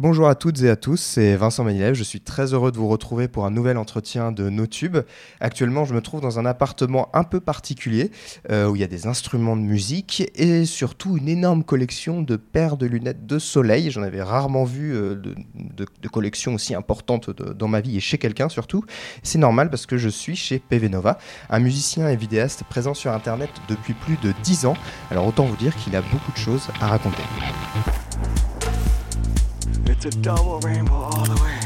Bonjour à toutes et à tous, c'est Vincent Manilev. Je suis très heureux de vous retrouver pour un nouvel entretien de NoTube. Actuellement, je me trouve dans un appartement un peu particulier euh, où il y a des instruments de musique et surtout une énorme collection de paires de lunettes de soleil. J'en avais rarement vu euh, de, collections aussi importantes dans ma vie et chez quelqu'un surtout. C'est normal parce que je suis chez PV Nova, un musicien et vidéaste présent sur Internet depuis plus de 10 ans. Alors autant vous dire qu'il a beaucoup de choses à raconter. It's a double rainbow all the way.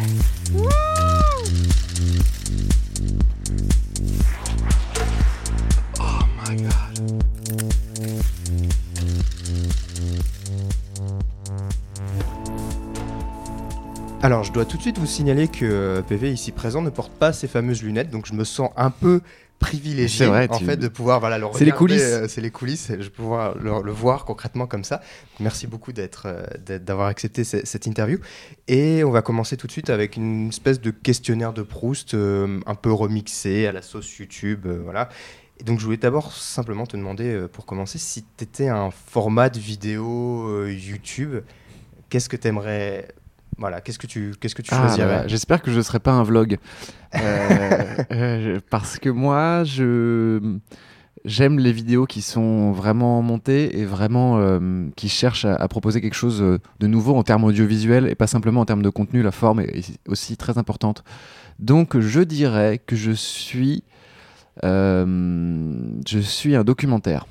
Oh my god. Alors, je dois tout de suite vous signaler que PV ici présent ne porte pas ces fameuses lunettes, donc je me sens un peu privilégié en fait de pouvoir voilà le c'est les coulisses. euh, c'est les coulisses je pouvoir le, voir concrètement comme ça. Merci beaucoup d'être euh, d'avoir accepté cette interview. Et on va commencer tout de suite avec une espèce de questionnaire de Proust euh, un peu remixé à la sauce YouTube voilà. Et donc je voulais d'abord simplement te demander pour commencer si tu étais un format de vidéo YouTube qu'est-ce que tu aimerais voilà, qu'est-ce que tu, qu'est-ce que tu ah, choisirais bah, J'espère que je ne serai pas un vlog. Euh, euh, parce que moi, je j'aime les vidéos qui sont vraiment montées et vraiment euh, qui cherchent à, proposer quelque chose de nouveau en termes audiovisuels et pas simplement en termes de contenu. La forme est aussi très importante. Donc, je dirais que je suis, je suis un documentaire.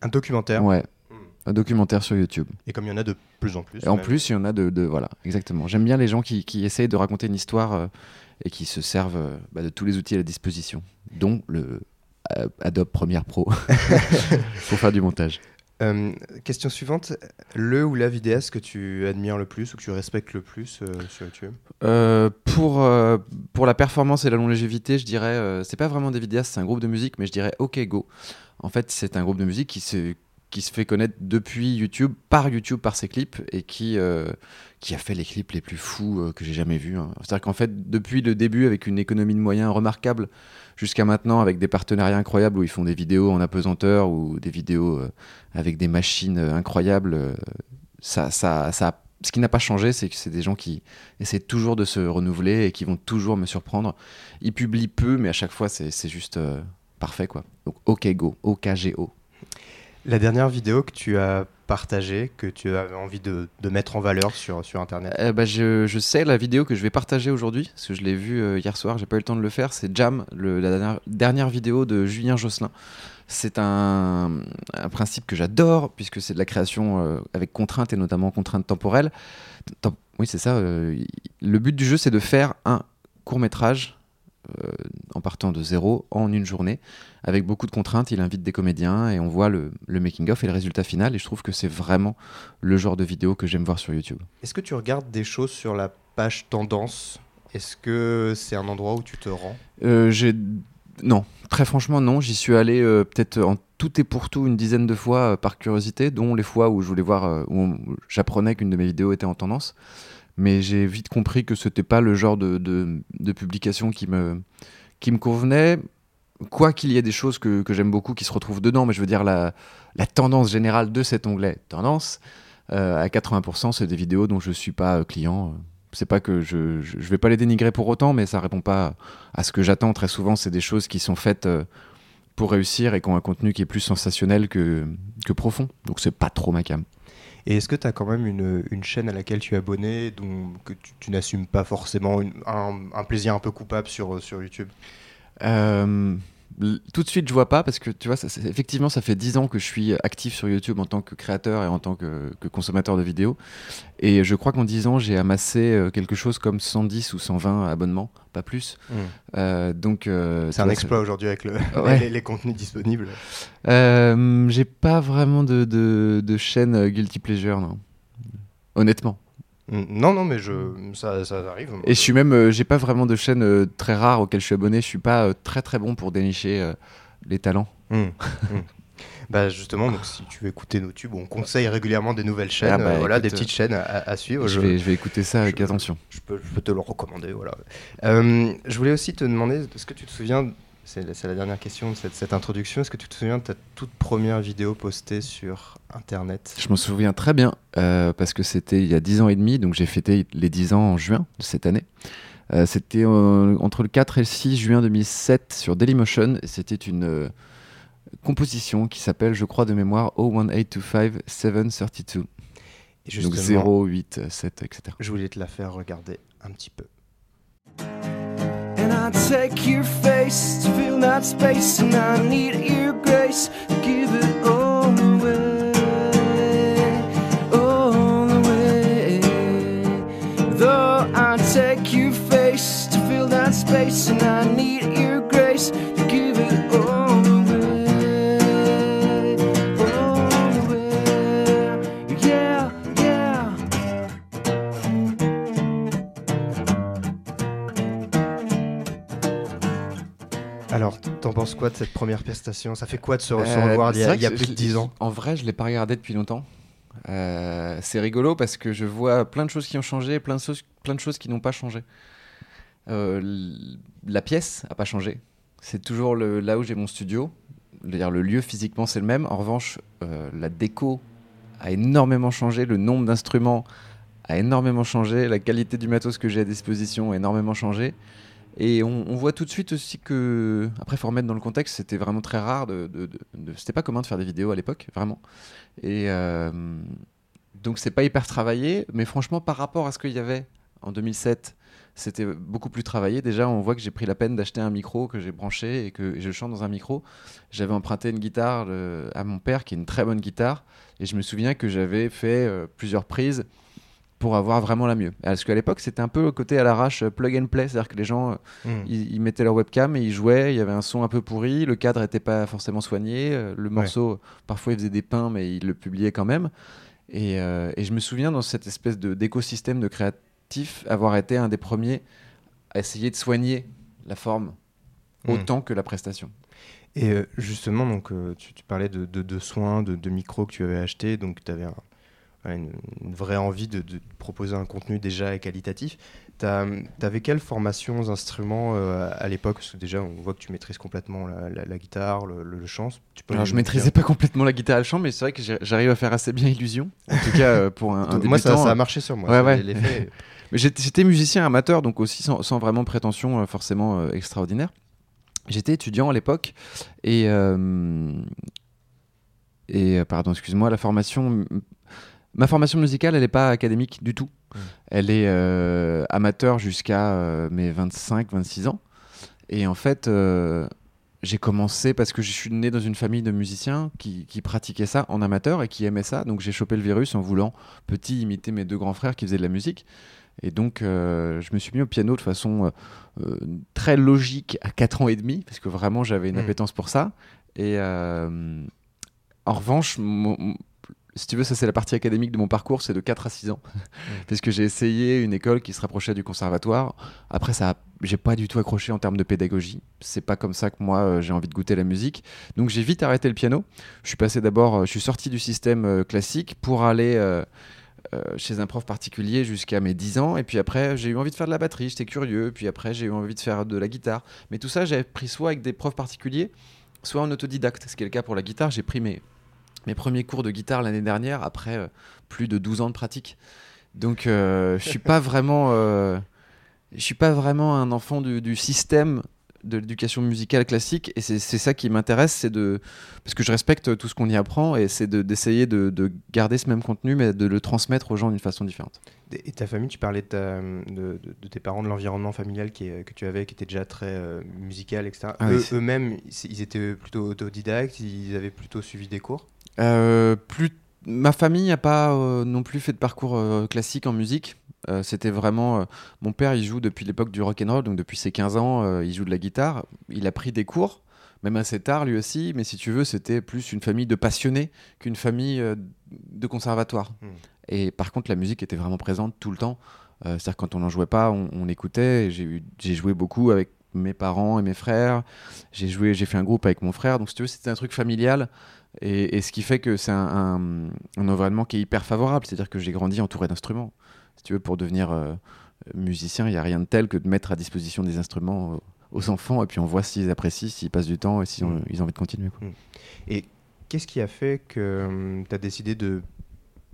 Un documentaire? Ouais un documentaire sur YouTube. Et comme il y en a de plus en plus. Et en plus, il y en a de, de voilà, exactement. J'aime bien les gens qui, qui, essayent de raconter une histoire euh, et qui se servent euh, bah, de tous les outils à la disposition, dont le euh, Adobe Premiere Pro pour faire du montage. question suivante, le ou la vidéaste que tu admires le plus ou que tu respectes le plus sur YouTube? Pour, pour la performance et la longévité, je dirais, c'est pas vraiment des vidéastes, c'est un groupe de musique, mais je dirais OK Go. En fait, c'est un groupe de musique qui se, qui se fait connaître depuis YouTube, par YouTube, par ses clips, et qui, euh, qui a fait les clips les plus fous euh, que j'ai jamais vus. Hein. C'est-à-dire qu'en fait, depuis le début, avec une économie de moyens remarquable, jusqu'à maintenant, avec des partenariats incroyables où ils font des vidéos en apesanteur ou des vidéos euh, avec des machines incroyables, ça, ça, ça, ce qui n'a pas changé, c'est que c'est des gens qui essaient toujours de se renouveler et qui vont toujours me surprendre. Ils publient peu, mais à chaque fois, c'est juste parfait. quoi. Donc, OK Go, OKGO. La dernière vidéo que tu as partagée, que tu as envie de, mettre en valeur sur, sur Internet eh ben, je, sais la vidéo que je vais partager aujourd'hui, parce que je l'ai vue euh, hier soir, j'ai pas eu le temps de le faire. C'est Jam, la dernière, vidéo de Julien Josselin. C'est un, principe que j'adore, puisque c'est de la création euh, avec contraintes et notamment contraintes temporelles. oui, c'est ça. Euh, le but du jeu, c'est de faire un court métrage en partant de zéro en une journée avec beaucoup de contraintes. Il invite des comédiens et on voit le, making-of et le résultat final. Et je trouve que c'est vraiment le genre de vidéo que j'aime voir sur YouTube. Est-ce que tu regardes des choses sur la page tendance? Est-ce que c'est un endroit où tu te rends? Euh, j'ai... Non, très franchement, non. J'y suis allé euh, peut-être en tout et pour tout une dizaine de fois euh, par curiosité, dont les fois où je voulais voir, où j'apprenais qu'une de mes vidéos était en tendance. Mais j'ai vite compris que c'était pas le genre de, de, publication qui me, qui me convenait quoi qu'il y ait des choses que, j'aime beaucoup qui se retrouvent dedans, mais je veux dire la, tendance générale de cet onglet tendance, euh, à 80%, c'est des vidéos dont je ne suis pas euh, client. C'est pas que je, ne vais pas les dénigrer pour autant, mais ça répond pas à ce que j'attends. Très souvent, c'est des choses qui sont faites euh, pour réussir et qui ont un contenu qui est plus sensationnel que, que profond. Donc c'est pas trop ma cam. Et est-ce que tu as quand même une, chaîne à laquelle tu es abonné, dont, que tu, n'assumes pas forcément un, plaisir un peu coupable sur, sur YouTube? Tout de suite, je vois pas parce que tu vois, ça, effectivement, ça fait 10 ans que je suis actif sur YouTube en tant que créateur et en tant que, consommateur de vidéos. Et je crois qu'en 10 ans, j'ai amassé euh, quelque chose comme 110 ou 120 abonnements, pas plus. Mmh. Euh, donc, euh, c'est un exploit aujourd'hui avec le, les, contenus disponibles. j'ai pas vraiment de, de, de chaîne guilty pleasure, non. Honnêtement. Non, non, mais je, ça, ça arrive. Et je suis même, euh, j'ai pas vraiment de chaîne euh, très rare auquel je suis abonné. Je suis pas euh, très très bon pour dénicher les talents. Mmh, mmh. Bah justement, donc si tu veux écouter nos tubes, on conseille régugulièrement des nouvelles chaînes, ah bah, voilà, des petites chaînes à, suivre. Je, vais, je, vais, écouter ça avec attention. Je peux, je peux, te le recommander, voilà. je voulais aussi te demander, est-ce que tu te souviens c'est la dernière question de cette, cette introduction. Est-ce que tu te souviens de ta toute première vidéo postée sur Internet? Je m'en souviens très bien, euh, parce que c'était il y a 10 ans et demi, donc j'ai fêté les 10 ans en juin de cette année. Euh, c'était euh, entre le 4 et le 6 juin 2007 sur Dailymotion. C'était une euh, composition qui s'appelle, je crois de mémoire, 01825 732. Et Donc justement, 0, 8, 7, etc. je voulais te la faire regarder un petit peu. And I take your face to that space, and I need your grace to give it all away, all away. Though I take your face to fill that space, and I need your grace to give it Alors, t'en penses quoi de cette première prestation? Ça fait quoi de se, se Euh, revoir il y a, y plus de 10 ans? En vrai, je l'ai pas regardé depuis longtemps. Euh, c'est rigolo parce que je vois plein de choses qui ont changé, plein de choses, plein de choses qui n'ont pas changé. Euh, la pièce a pas changé. C'est toujours le, là où j'ai mon studio. Le lieu physiquement c'est le même. En revanche, euh, la déco a énormément changé. Le nombre d'instruments a énormément changé. La qualité du matos que j'ai à disposition a énormément changé. Et on, voit tout de suite aussi que, après, faut remettre dans le contexte, c'était vraiment très rare. De- c'était pas commun de faire des vidéos à l'époque, vraiment. Et euh, donc c'est pas hyper travaillé, mais franchement, par rapport à ce qu'il y avait en 2007, c'était beaucoup plus travaillé. Déjà, on voit que j'ai pris la peine d'acheter un micro que j'ai branché et que je chante dans un micro. J'avais emprunté une guitare euh, à mon père, qui est une très bonne guitare, et je me souviens que j'avais fait euh, plusieurs prises pour avoir vraiment la mieux. Parce qu'à l'époque, c'était un peu le côté à l'arrache, euh, plug and play, c'est-à-dire que les gens, euh, Hmm. ils, ils mettaient leur webcam et ils jouaient, il y avait un son un peu pourri, le cadre n'était pas forcément soigné, euh, le morceau, parfois il faisait des pains, mais il le publiait quand même. Et, euh, et je me souviens dans cette espèce de- d'écosystème de créatifs avoir été un des premiers à essayer de soigner la forme Hmm. autant que la prestation. Et euh, justement, donc, euh, tu, tu parlais de, de- de soins, de, de micros que tu avais acheté, donc tu avais une, une vraie envie de, de proposer un contenu déjà qualitatif. Tu avais quelle formation aux instruments euh, à l'époque? Parce que déjà, on voit que tu maîtrises complètement la, la- la guitare, le, le- le chant. Tu peux Alors je maîtrisais pas complètement la guitare et le chant, mais c'est vrai que j'arrive à faire assez bien illusion. En tout cas euh, pour un, un Moi, ça, a marché sur moi. Ouais, ça, ouais. l'effet- Mais J'étais musicien amateur, donc aussi sans, sans vraiment prétention euh, forcément euh, extraordinaire. J'étais étudiant à l'époque et, euh, et euh, pardon, excuse-moi, la formation, ma formation musicale, elle n'est pas académique du tout. Mm. Elle est euh, amateur jusqu'à euh, mes 25, 26 ans. Et en fait, euh, j'ai commencé parce que je suis né dans une famille de musiciens qui, qui pratiquaient ça en amateur et qui aimaient ça. Donc j'ai chopé le virus en voulant petit imiter mes deux grands frères qui faisaient de la musique. Et donc, euh, je me suis mis au piano de façon très logique à 4 ans et demi, parce que vraiment, j'avais une Mm. appétence pour ça. Et en revanche, si tu veux, ça c'est la partie académique de mon parcours, c'est de 4 à 6 ans. parce que j'ai essayé une école qui se rapprochait du conservatoire. Après, ça, j'ai pas du tout accroché en termes de pédagogie. C'est pas comme ça que moi, euh, j'ai envie de goûter la musique. Donc, j'ai vite arrêté le piano. Je suis passé d'abord, euh, je suis sorti du système euh, classique pour aller chez un prof particulier jusqu'à mes 10 ans. Et puis après, j'ai eu envie de faire de la batterie, j'étais curieux. Puis après, j'ai eu envie de faire de la guitare. Mais tout ça, j'avais pris soit avec des profs particuliers, soit en autodidacte. Ce qui est le cas pour la guitare. J'ai pris mes, mes premiers cours de guitare l'année dernière, après euh, plus de 12 ans de pratique. Donc, euh, je suis pas vraiment... euh, je suis pas vraiment un enfant du, du système de l'éducation musicale classique et c'est ça qui m'intéresse c'est de parce que je respecte tout ce qu'on y apprend et c'est de- d'essayer de, de garder ce même contenu mais de le transmettre aux gens d'une façon différente. Et ta famille, tu parlais de, ta- de- de- de tes parents, de l'environnement familial qui est- que tu avais, qui était déjà très euh, musical, etc. Ah oui, Eux- c'est- Eux-mêmes, ils étaient plutôt autodidactes, ils avaient plutôt suivi des cours? Euh, ma famille n'a pas euh, non plus fait de parcours euh, classique en musique. Euh, c'était vraiment mon père il joue depuis l'époque du rock and roll donc depuis ses 15 ans il joue de la guitare. Il a pris des cours même assez tard lui aussi mais si tu veux c'était plus une famille de passionnés qu'une famille de conservatoire. Hmm. et par contre la musique était vraiment présente tout le temps. C'est-à-dire quand on n'en jouait pas on, on écoutait. J'ai joué beaucoup avec mes parents et mes frères. J'ai joué j'ai fait un groupe avec mon frère. Donc si tu veux c'était un truc familial et, et ce qui fait que c'est un, un- un environnement qui est hyper favorable, c'est-à-dire que j'ai grandi entouré d'instruments. Si tu veux, pour devenir euh, musicien, il n'y a rien de tel que de mettre à disposition des instruments aux enfants et puis on voit s'ils apprécient, s'ils passent du temps et s'ils ont, Mm. ils ont envie de continuer. quoi. Et qu'est-ce qui a fait que tu as décidé de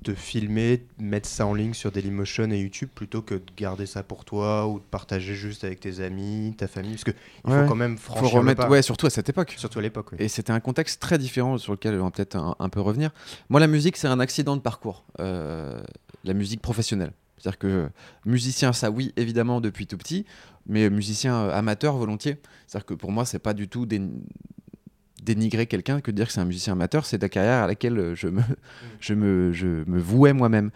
de filmer, mettre ça en ligne sur Dailymotion et YouTube plutôt que de garder ça pour toi ou de partager juste avec tes amis, ta famille Parce qu'il Ouais. faut quand même Faut franchir le remettre, pas. ouais, surtout à cette époque. Surtout à l'époque, oui. Et c'était un contexte très différent sur lequel on va peut-être un, un peu revenir. Moi, la musique, c'est un accident de parcours. Euh, la musique professionnelle. C'est-à-dire que musicien, ça oui, évidemment, depuis tout petit, mais musicien euh, amateur, volontiers. C'est-à-dire que pour moi, c'est pas du tout dé- dénigrer quelqu'un que de dire que c'est un musicien amateur. C'est la carrière à laquelle euh, je me, je me, je me vouais moi-même.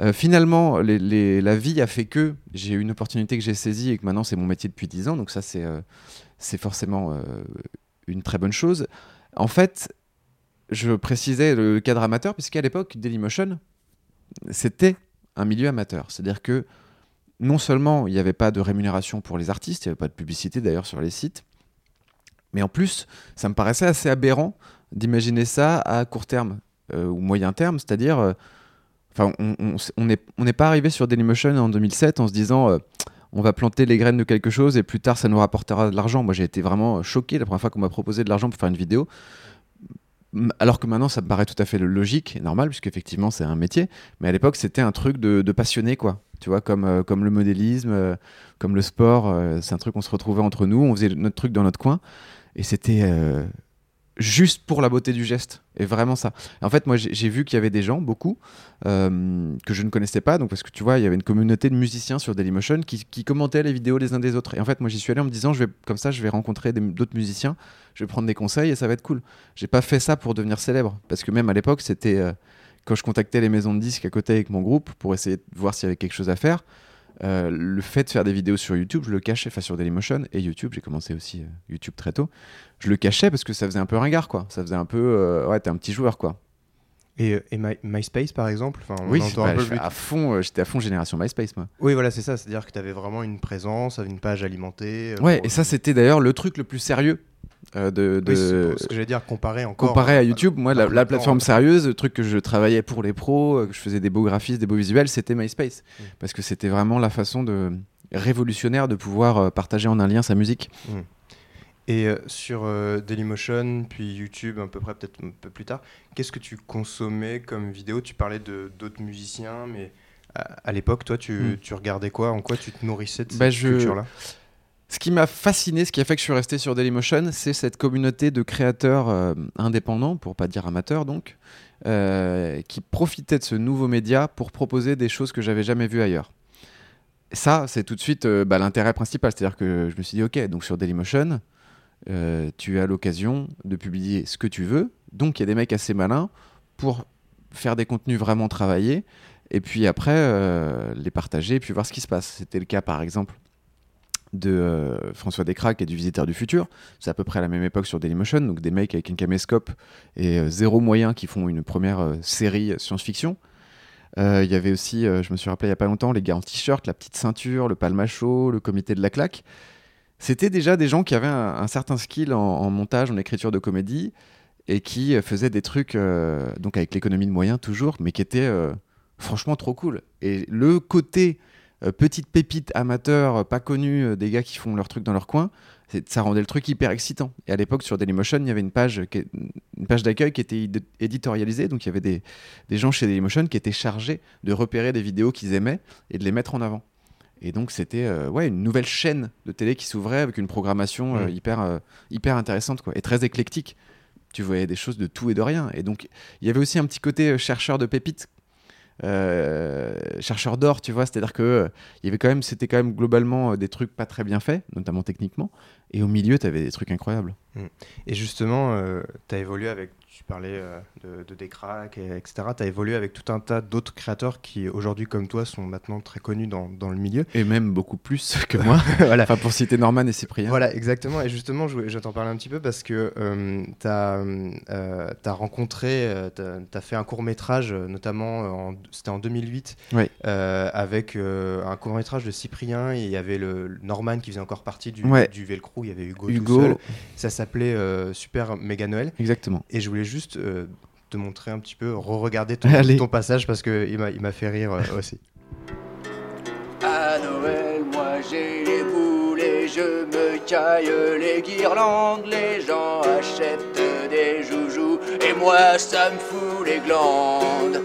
Euh, finalement, la vie a fait que j'ai eu une opportunité que j'ai saisie et que maintenant c'est mon métier depuis 10 ans. Donc ça, c'est euh, forcément une très bonne chose. En fait, je précisais le cadre amateur, puisqu'à l'époque, Dailymotion, c'était un milieu amateur. C'est-à-dire que non seulement il n'y avait pas de rémunération pour les artistes, il n'y avait pas de publicité d'ailleurs sur les sites, mais en plus, ça me paraissait assez aberrant d'imaginer ça à court terme euh, ou moyen terme, c'est-à-dire, euh, on on- on n'est on n'est pas arrivé sur Dailymotion en 2007 en se disant, euh, on va planter les graines de quelque chose et plus tard ça nous rapportera de l'argent. Moi, j'ai été vraiment choqué la première fois qu'on m'a proposé de l'argent pour faire une vidéo. Alors que maintenant, ça me paraît tout à fait logique et normal, puisque effectivement, c'est un métier. Mais à l'époque, c'était un truc de, de passionné, quoi. Tu vois, comme, comme le modélisme, comme le sport. c'est un truc, on se retrouvait entre nous, on faisait notre truc dans notre coin. Et c'était euh, juste pour la beauté du geste. Et vraiment ça. En fait, moi, j'ai vu qu'il y avait des gens, beaucoup, euh, que je ne connaissais pas. Donc, parce que tu vois, il y avait une communauté de musiciens sur Dailymotion qui, qui commentaient les vidéos les uns des autres. Et en fait, moi, j'y suis allé en me disant, je vais, comme ça, je vais rencontrer d'autres musiciens, je vais prendre des conseils et ça va être cool. J'ai pas fait ça pour devenir célèbre. Parce que même à l'époque, c'était. euh, quand je contactais les maisons de disques à côté avec mon groupe pour essayer de voir s'il y avait quelque chose à faire, euh, le fait de faire des vidéos sur YouTube, je le cachais, enfin sur Dailymotion et YouTube, j'ai commencé aussi euh, YouTube très tôt. Je le cachais parce que ça faisait un peu ringard, quoi. Ça faisait un peu, euh, ouais, t'es un petit joueur, quoi. Et, et My- MySpace, par exemple enfin, on oui, entend bah, un peu je fais plus- à fond, j'étais à fond génération MySpace, moi. Oui, voilà, c'est ça. C'est-à-dire que tu avais vraiment une présence, une page alimentée. Ouais, et ça, c'était d'ailleurs le truc le plus sérieux euh, de, Oui, ce que j'allais dire, comparé encore. comparé à euh, YouTube. Moi, la, plateforme euh, sérieuse, le truc que je travaillais pour les pros, que je faisais des beaux graphismes, des beaux visuels, c'était MySpace. Mm. Parce que c'était vraiment la façon de révolutionnaire de pouvoir partager en un lien sa musique. Et euh, sur euh, Dailymotion, puis YouTube, à peu près peut-être un peu plus tard, qu'est-ce que tu consommais comme vidéo? Tu parlais de d'autres musiciens, mais à, à l'époque, toi, tu, Hmm. tu regardais quoi? En quoi tu te nourrissais de cette Bah, je- culture-là? Ce qui m'a fasciné, ce qui a fait que je suis resté sur Dailymotion, c'est cette communauté de créateurs euh, indépendants, pour pas dire amateurs donc, euh, qui profitaient de ce nouveau média pour proposer des choses que j'avais jamais vues ailleurs. Ça, c'est tout de suite euh, bah, l'intérêt principal. C'est-à-dire que je me suis dit, ok, donc sur Dailymotion, tu as l'occasion de publier ce que tu veux. Donc il y a des mecs assez malins pour faire des contenus vraiment travaillés et puis après les partager et puis voir ce qui se passe. C'était le cas par exemple de euh, François Descraques et du Visiteur du Futur. C'est à peu près à la même époque sur Dailymotion, donc des mecs avec un caméscope et euh, zéro moyen qui font une première euh, série science-fiction. Il y avait aussi, je me suis rappelé il y a pas longtemps, les gars en t-shirt, la petite ceinture, le palmacho, le comité de la claque. C'était déjà des gens qui avaient un, certain skill en, montage, en écriture de comédie et qui faisaient des trucs, donc avec l'économie de moyens toujours, mais qui étaient franchement trop cool. Et le côté euh, petite pépite amateur, euh, pas connu, euh, des gars qui font leur truc dans leur coin, ça rendait le truc hyper excitant. Et à l'époque, sur Dailymotion, il y avait une page, une page d'accueil qui était édi- éditorialisée. Donc il y avait des, des gens chez Dailymotion qui étaient chargés de repérer des vidéos qu'ils aimaient et de les mettre en avant. Et donc c'était euh, ouais, une nouvelle chaîne de télé qui s'ouvrait avec une programmation euh, Mm. hyper, euh, hyper intéressante quoi, et très éclectique. Tu voyais des choses de tout et de rien. Et donc il y avait aussi un petit côté chercheur de pépites euh, chercheur d'or, tu vois, c'est-à-dire que euh, il y avait quand même, c'était quand même globalement euh, des trucs pas très bien faits, notamment techniquement, et au milieu, tu avais des trucs incroyables. Et justement, tu as évolué avec, tu parlais de, de et, etc. Tu as évolué avec tout un tas d'autres créateurs qui, aujourd'hui, comme toi, sont maintenant très connus dans, dans le milieu. Et même beaucoup plus que moi. voilà. enfin, pour citer Norman et Cyprien. Voilà, exactement. Et justement, je, je vais t'en parler un petit peu parce que tu as, rencontré, tu as, fait un court métrage, notamment, euh, en- c'était en 2008, Oui. euh, avec euh, un court métrage de Cyprien. Et il y avait le, Norman qui faisait encore partie du, Ouais. du Velcro. Il y avait Hugo, tout Hugo, seul. Ça s'appelait euh, Super Méga Noël. exactement. Et je voulais juste euh, te montrer un petit peu, re-regarder ton, ton passage parce qu'il m'a il m'a fait rire euh, aussi. À Noël, moi j'ai les boules et je me écaillent les guirlandes, les gens achètent des joujoux, et moi ça me fout les glandes.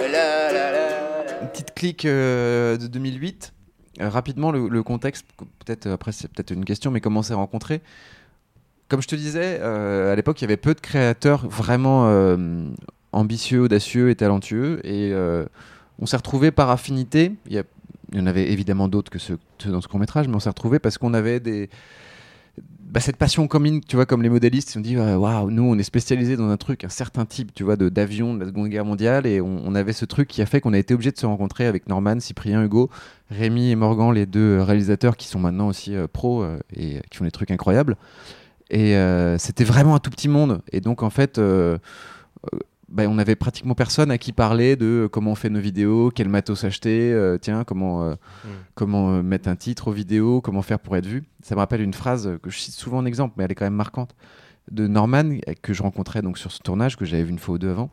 La, la, la, la. Une petite clique euh, de 2008. Euh, rapidement, le, le contexte, peut-être après c'est peut-être une question, mais comment s'est rencontrés? Comme je te disais, euh, à l'époque, il y avait peu de créateurs vraiment euh, ambitieux, audacieux et talentueux. Et euh, on s'est retrouvés par affinité. Il y, en avait évidemment d'autres que ceux, dans ce court métrage, mais on s'est retrouvés parce qu'on avait bah, cette passion commune, tu vois, comme les modélistes, ils ont dit waouh, nous on est spécialisés dans un truc, un certain type, tu vois, d'avion de la Seconde Guerre mondiale, et on, avait ce truc qui a fait qu'on a été obligé de se rencontrer avec Norman, Cyprien, Hugo, Rémi et Morgan, les deux réalisateurs qui sont maintenant aussi pros et qui font des trucs incroyables. Et euh, c'était vraiment un tout petit monde. Et donc en fait, euh, euh, bah, on avait pratiquement personne à qui parler de comment on fait nos vidéos, quel matos acheter, euh, tiens, comment, euh, Mm. comment euh, mettre un titre aux vidéos, comment faire pour être vu. Ça me rappelle une phrase que je cite souvent en exemple, mais elle est quand même marquante, de Norman, que je rencontrais donc sur ce tournage, que j'avais vu une fois ou deux avant,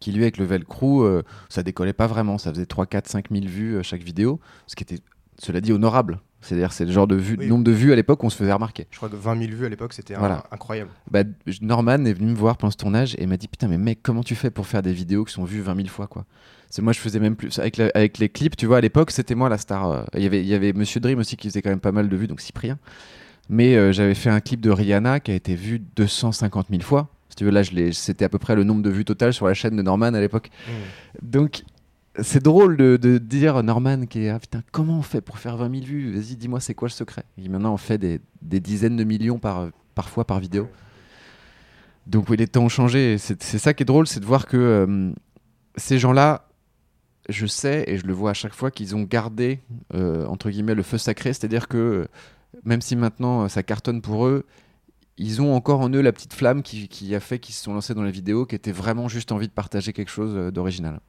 qui lui, avec le Velcro, ça décollait pas vraiment. Ça faisait 3, 4, 5 000 vues chaque vidéo, ce qui était, cela dit, honorable. C'est-à-dire, c'est le genre de vue, Oui. nombre de vues à l'époque où on se faisait remarquer. Je crois que 20 000 vues à l'époque, c'était Voilà. incroyable. Bah, Norman est venu me voir pendant ce tournage et m'a dit Putain, mais mec, comment tu fais pour faire des vidéos qui sont vues 20 000 fois quoi? C'est moi, je faisais même plus. Avec, la- avec les clips, tu vois, à l'époque, c'était moi la star. euh, Il y avait, il y avait Monsieur Dream aussi qui faisait quand même pas mal de vues, donc Cyprien. Mais euh, j'avais fait un clip de Rihanna qui a été vu 250 000 fois. Si tu veux, là, c'était à peu près le nombre de vues total sur la chaîne de Norman à l'époque. Donc, c'est drôle de, de dire Norman qui est ah, putain comment on fait pour faire 20 000 vues? Vas-y, dis-moi c'est quoi le secret? Dit maintenant on fait des, dizaines de millions par parfois par vidéo. Donc oui, les temps ont changé. C'est ça qui est drôle, c'est de voir que euh, ces gens-là, je sais et je le vois à chaque fois qu'ils ont gardé euh, entre guillemets le feu sacré, c'est-à-dire que même si maintenant euh, ça cartonne pour eux, ils ont encore en eux la petite flamme qui, qui a fait qu'ils se sont lancés dans la vidéo, qui était vraiment juste envie de partager quelque chose d'original.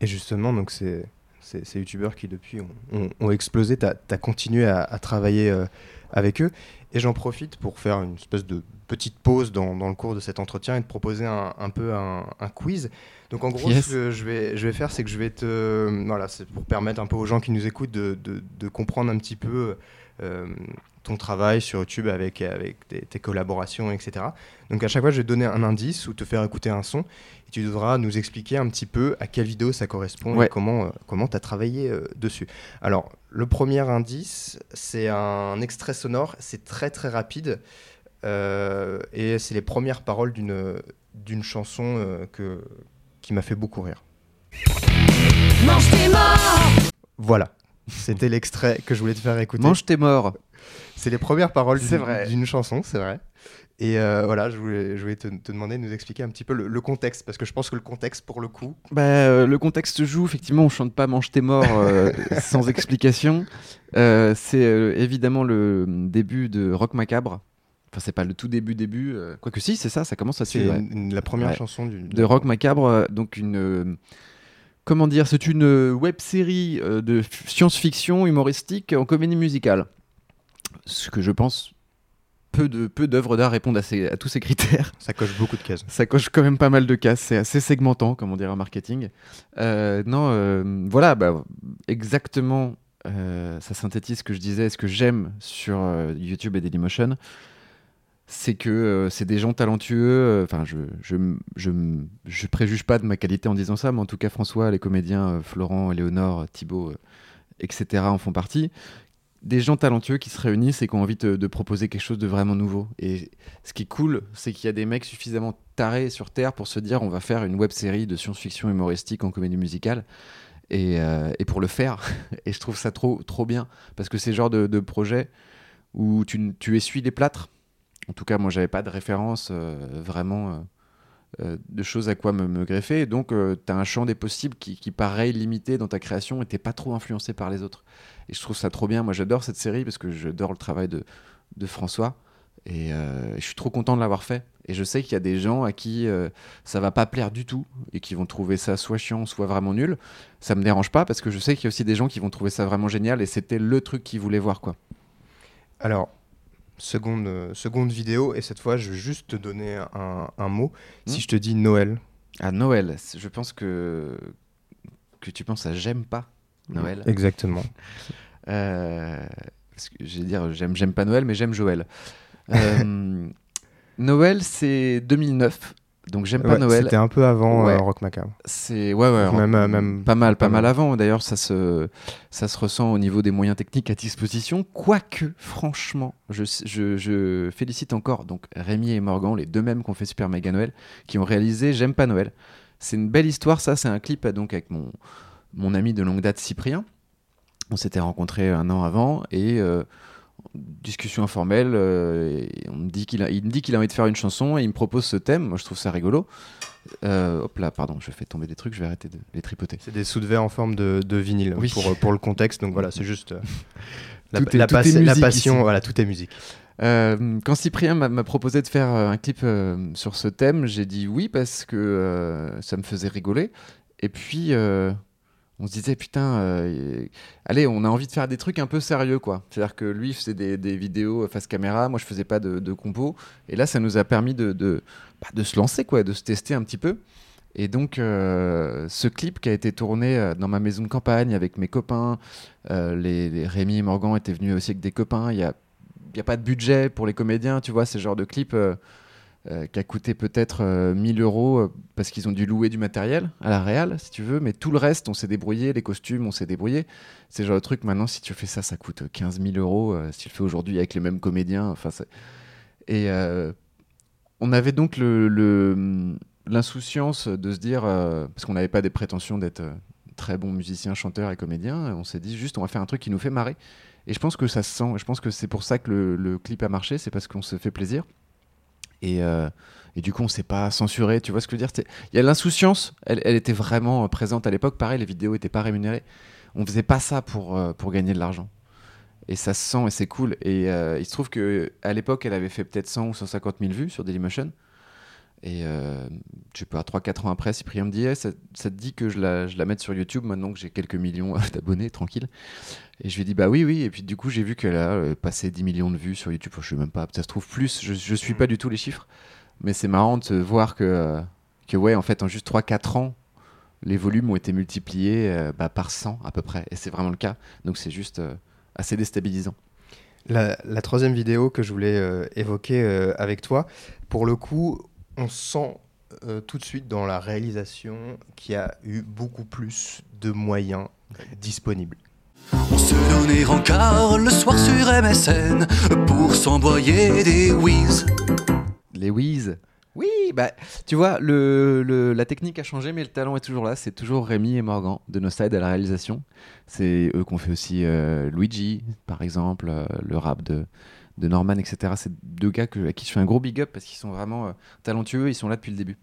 Et justement, donc c'est ces, ces youtubeurs qui depuis ont, ont- ont explosé, tu as, continué à, à travailler euh, avec eux. Et j'en profite pour faire une espèce de petite pause dans, dans le cours de cet entretien et te proposer un, un peu un, un quiz. Donc en gros, Yes. ce que je vais, je vais faire, c'est que je vais te... Voilà, c'est pour permettre un peu aux gens qui nous écoutent de, de- de comprendre un petit peu euh, ton travail sur YouTube avec, avec tes, tes collaborations, etc. Donc à chaque fois, je vais te donner un indice ou te faire écouter un son et tu devras nous expliquer un petit peu à quelle vidéo ça correspond Ouais. et comment euh, comment tu as travaillé euh, dessus. Alors, le premier indice, c'est un extrait sonore, c'est très très rapide euh, et c'est les premières paroles d'une d'une chanson euh, que qui m'a fait beaucoup rire. Mange tes morts Voilà. C'était l'extrait que je voulais te faire écouter. Mange tes morts. C'est les premières paroles C'est d'une- vrai. d'une chanson, c'est vrai. Et euh, voilà, je voulais, je voulais te, te demander de nous expliquer un petit peu le, le contexte, parce que je pense que le contexte, pour le coup, Bah, euh, le contexte joue, effectivement, on chante pas Mange tes morts euh, sans explication. Euh, c'est euh, évidemment le début de Rock Macabre. Enfin, c'est pas le tout début, début. Quoique si, c'est ça, ça commence à c'est la première Ouais. chanson du, De Rock Macabre, donc une. Comment dire C'est une euh, web série euh, de science-fiction humoristique en comédie musicale. Ce que je pense. Peu de peu d'œuvres d'art répondent à, ces- à tous ces critères. Ça coche beaucoup de cases. Ça coche quand même pas mal de cases, c'est assez segmentant, comme on dirait en marketing. Euh, non, euh, voilà, bah, exactement, euh, ça synthétise ce que je disais, ce que j'aime sur YouTube et Dailymotion, c'est que euh, c'est des gens talentueux, euh, enfin, je, je, je, je préjuge pas de ma qualité en disant ça, mais en tout cas, François, les comédiens, euh, Florent, Léonore, Thibaut, euh, etc., en font partie. Des gens talentueux qui se réunissent et qui ont envie de, proposer quelque chose de vraiment nouveau. Et ce qui est cool, c'est qu'il y a des mecs suffisamment tarés sur Terre pour se dire on va faire une web série de science-fiction humoristique en comédie musicale. Et, et pour le faire, et je trouve ça trop, trop bien, parce que c'est le genre de, de projet où tu, tu essuies les plâtres. En tout cas, moi, j'avais pas de référence euh, vraiment euh, euh, de choses à quoi me, greffer. Donc, tu as un champ des possibles qui, paraît limité dans ta création et t'es pas trop influencé par les autres. Et je trouve ça trop bien. Moi, j'adore cette série parce que j'adore le travail de, de François. Et je suis trop content de l'avoir fait. Et je sais qu'il y a des gens à qui euh, ça va pas plaire du tout et qui vont trouver ça soit chiant, soit vraiment nul. Ça me dérange pas parce que je sais qu'il y a aussi des gens qui vont trouver ça vraiment génial et c'était le truc qu'ils voulaient voir, quoi. Alors, seconde, euh, seconde vidéo, et cette fois, je vais juste te donner un, un mot. Hmm. Si je te dis Noël, À Noël, je pense que que tu penses à j'aime pas Noël. exactement. Euh, parce que j'ai dire j'aime j'aime pas Noël, mais j'aime Joël. Euh, Noël, c'est 2009, donc j'aime pas Ouais, Noël. C'était un peu avant Ouais. euh, Rock Macabre. C'est ouais ouais. Même, euh, même pas mal, pas, pas mal mal. avant. D'ailleurs, ça se, ça se ressent au niveau des moyens techniques à disposition. Quoique, franchement, je, je, je félicite encore donc Rémi et Morgan, les deux mêmes qui ont fait Super Mega Noël, qui ont réalisé J'aime pas Noël. C'est une belle histoire, ça. C'est un clip donc avec mon, mon ami de longue date Cyprien. On s'était rencontrés un an avant et euh, discussion informelle. euh, et on me dit qu'il a, il me dit qu'il a envie de faire une chanson et il me propose ce thème. Moi, je trouve ça rigolo. Euh, hop là, pardon, je fais tomber des trucs. Je vais arrêter de les tripoter. C'est des sous de verre en forme de, de vinyle Oui. pour, pour le contexte. Donc voilà, c'est juste euh, la, est- passion. ici. Voilà, tout est musique. Euh, quand Cyprien m'a proposé de faire euh, un clip euh, sur ce thème, j'ai dit oui parce que euh, ça me faisait rigoler. Et puis, euh, on se disait, putain, euh, allez, on a envie de faire des trucs un peu sérieux, quoi. C'est-à-dire que lui faisait des, vidéos face caméra, moi je faisais pas de, de compo. Et là, ça nous a permis de, de, bah, de se lancer, quoi, de se tester un petit peu. Et donc, euh, ce clip qui a été tourné euh, dans ma maison de campagne avec mes copains, euh, les, Rémi et Morgan étaient venus aussi avec des copains. Il y a, y a pas de budget pour les comédiens, tu vois, c'est le genre de clip euh, qui a coûté peut-être euh, 1000 euros euh, parce qu'ils ont dû louer du matériel à la réal, si tu veux, mais tout le reste, on s'est débrouillé, les costumes, on s'est débrouillé. C'est le genre de truc, maintenant, si tu fais ça, ça coûte 15 000 euros, euh, si tu le fais aujourd'hui avec les mêmes comédiens, enfin, Et on avait donc le- le- l'insouciance de se dire, parce qu'on n'avait pas des prétentions d'être très bons musiciens, chanteurs et comédiens, on s'est dit juste, on va faire un truc qui nous fait marrer. Et je pense que ça se sent. Je pense que c'est pour ça que le, le clip a marché, c'est parce qu'on se fait plaisir. Et, euh, et du coup, on s'est pas censuré. Tu vois ce que je veux dire Il y a l'insouciance, elle, était vraiment euh, présente à l'époque. Pareil, les vidéos étaient pas rémunérées. On faisait pas ça pour, euh, pour gagner de l'argent. Et ça se sent et c'est cool. Et il se trouve que à l'époque, elle avait fait peut-être 100 ou 150 000 vues sur Dailymotion. Et euh, je sais pas, 3-4 ans après, Cyprien me dit Eh, ça, ça te dit que je la, je la mette sur YouTube maintenant que j'ai quelques millions d'abonnés, tranquille. Et je lui ai dit bah oui, oui. Et puis du coup, j'ai vu qu'elle a euh, passé 10 millions de vues sur YouTube. Enfin, je sais même pas, ça se trouve plus. Je, je suis pas du tout les chiffres. Mais c'est marrant de voir que, euh, que, ouais, en fait, en juste 3-4 ans, les volumes ont été multipliés euh, bah, par 100 à peu près. Et c'est vraiment le cas. Donc c'est juste assez déstabilisant. La, la troisième vidéo que je voulais euh, évoquer euh, avec toi, pour le coup, on sent euh, tout de suite dans la réalisation qu'il y a eu beaucoup plus de moyens disponibles. On se donnait rencard le soir sur MSN pour s'envoyer des whiz. Les Wiz. Oui, bah, tu vois, le, le- la technique a changé, mais le talent est toujours là. C'est toujours Rémi et Morgan de nos sides à la réalisation. C'est eux qui ont fait aussi euh, Luigi, par exemple, euh, le rap de, de Norman, etc. C'est deux gars à qui je fais un gros big up parce qu'ils sont vraiment euh, talentueux. Ils sont là depuis le début.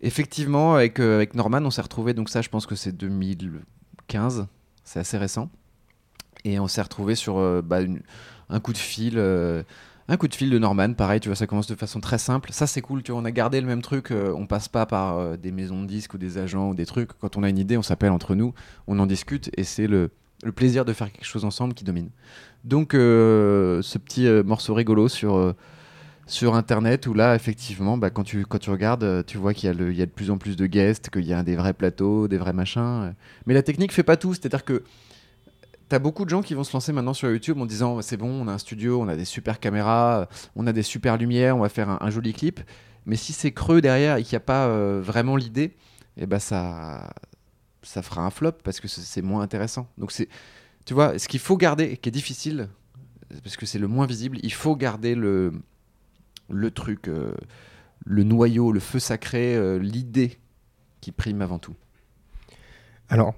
Effectivement, avec, euh, avec Norman, on s'est retrouvé. Donc, ça, je pense que c'est 2015. C'est assez récent. Et on s'est retrouvé sur euh, bah, un coup de fil. un coup de fil de Norman, pareil, tu vois, ça commence de façon très simple. Ça, c'est cool, tu vois, on a gardé le même truc. euh, on passe pas par des maisons de disques ou des agents ou des trucs. Quand on a une idée, on s'appelle entre nous, on en discute et c'est le, le plaisir de faire quelque chose ensemble qui domine. Donc, euh, ce petit euh, morceau rigolo sur, euh, sur Internet où là, effectivement, bah, quand, tu, quand tu regardes, tu vois qu'il y, a y a de plus en plus de guests, qu'il y a des vrais plateaux, des vrais machins. Mais la technique fait pas tout, c'est-à-dire que T'as beaucoup de gens qui vont se lancer maintenant sur YouTube en disant c'est bon, on a un studio, on a des super caméras, on a des super lumières, on va faire un, joli clip. Mais si c'est creux derrière et qu'il n'y a pas vraiment l'idée, eh ben ça, ça fera un flop parce que c'est moins intéressant. Donc c'est, tu vois, ce qu'il faut garder, qui est difficile, parce que c'est le moins visible, il faut garder le, le truc, euh, le noyau, le feu sacré, euh, l'idée qui prime avant tout. Alors,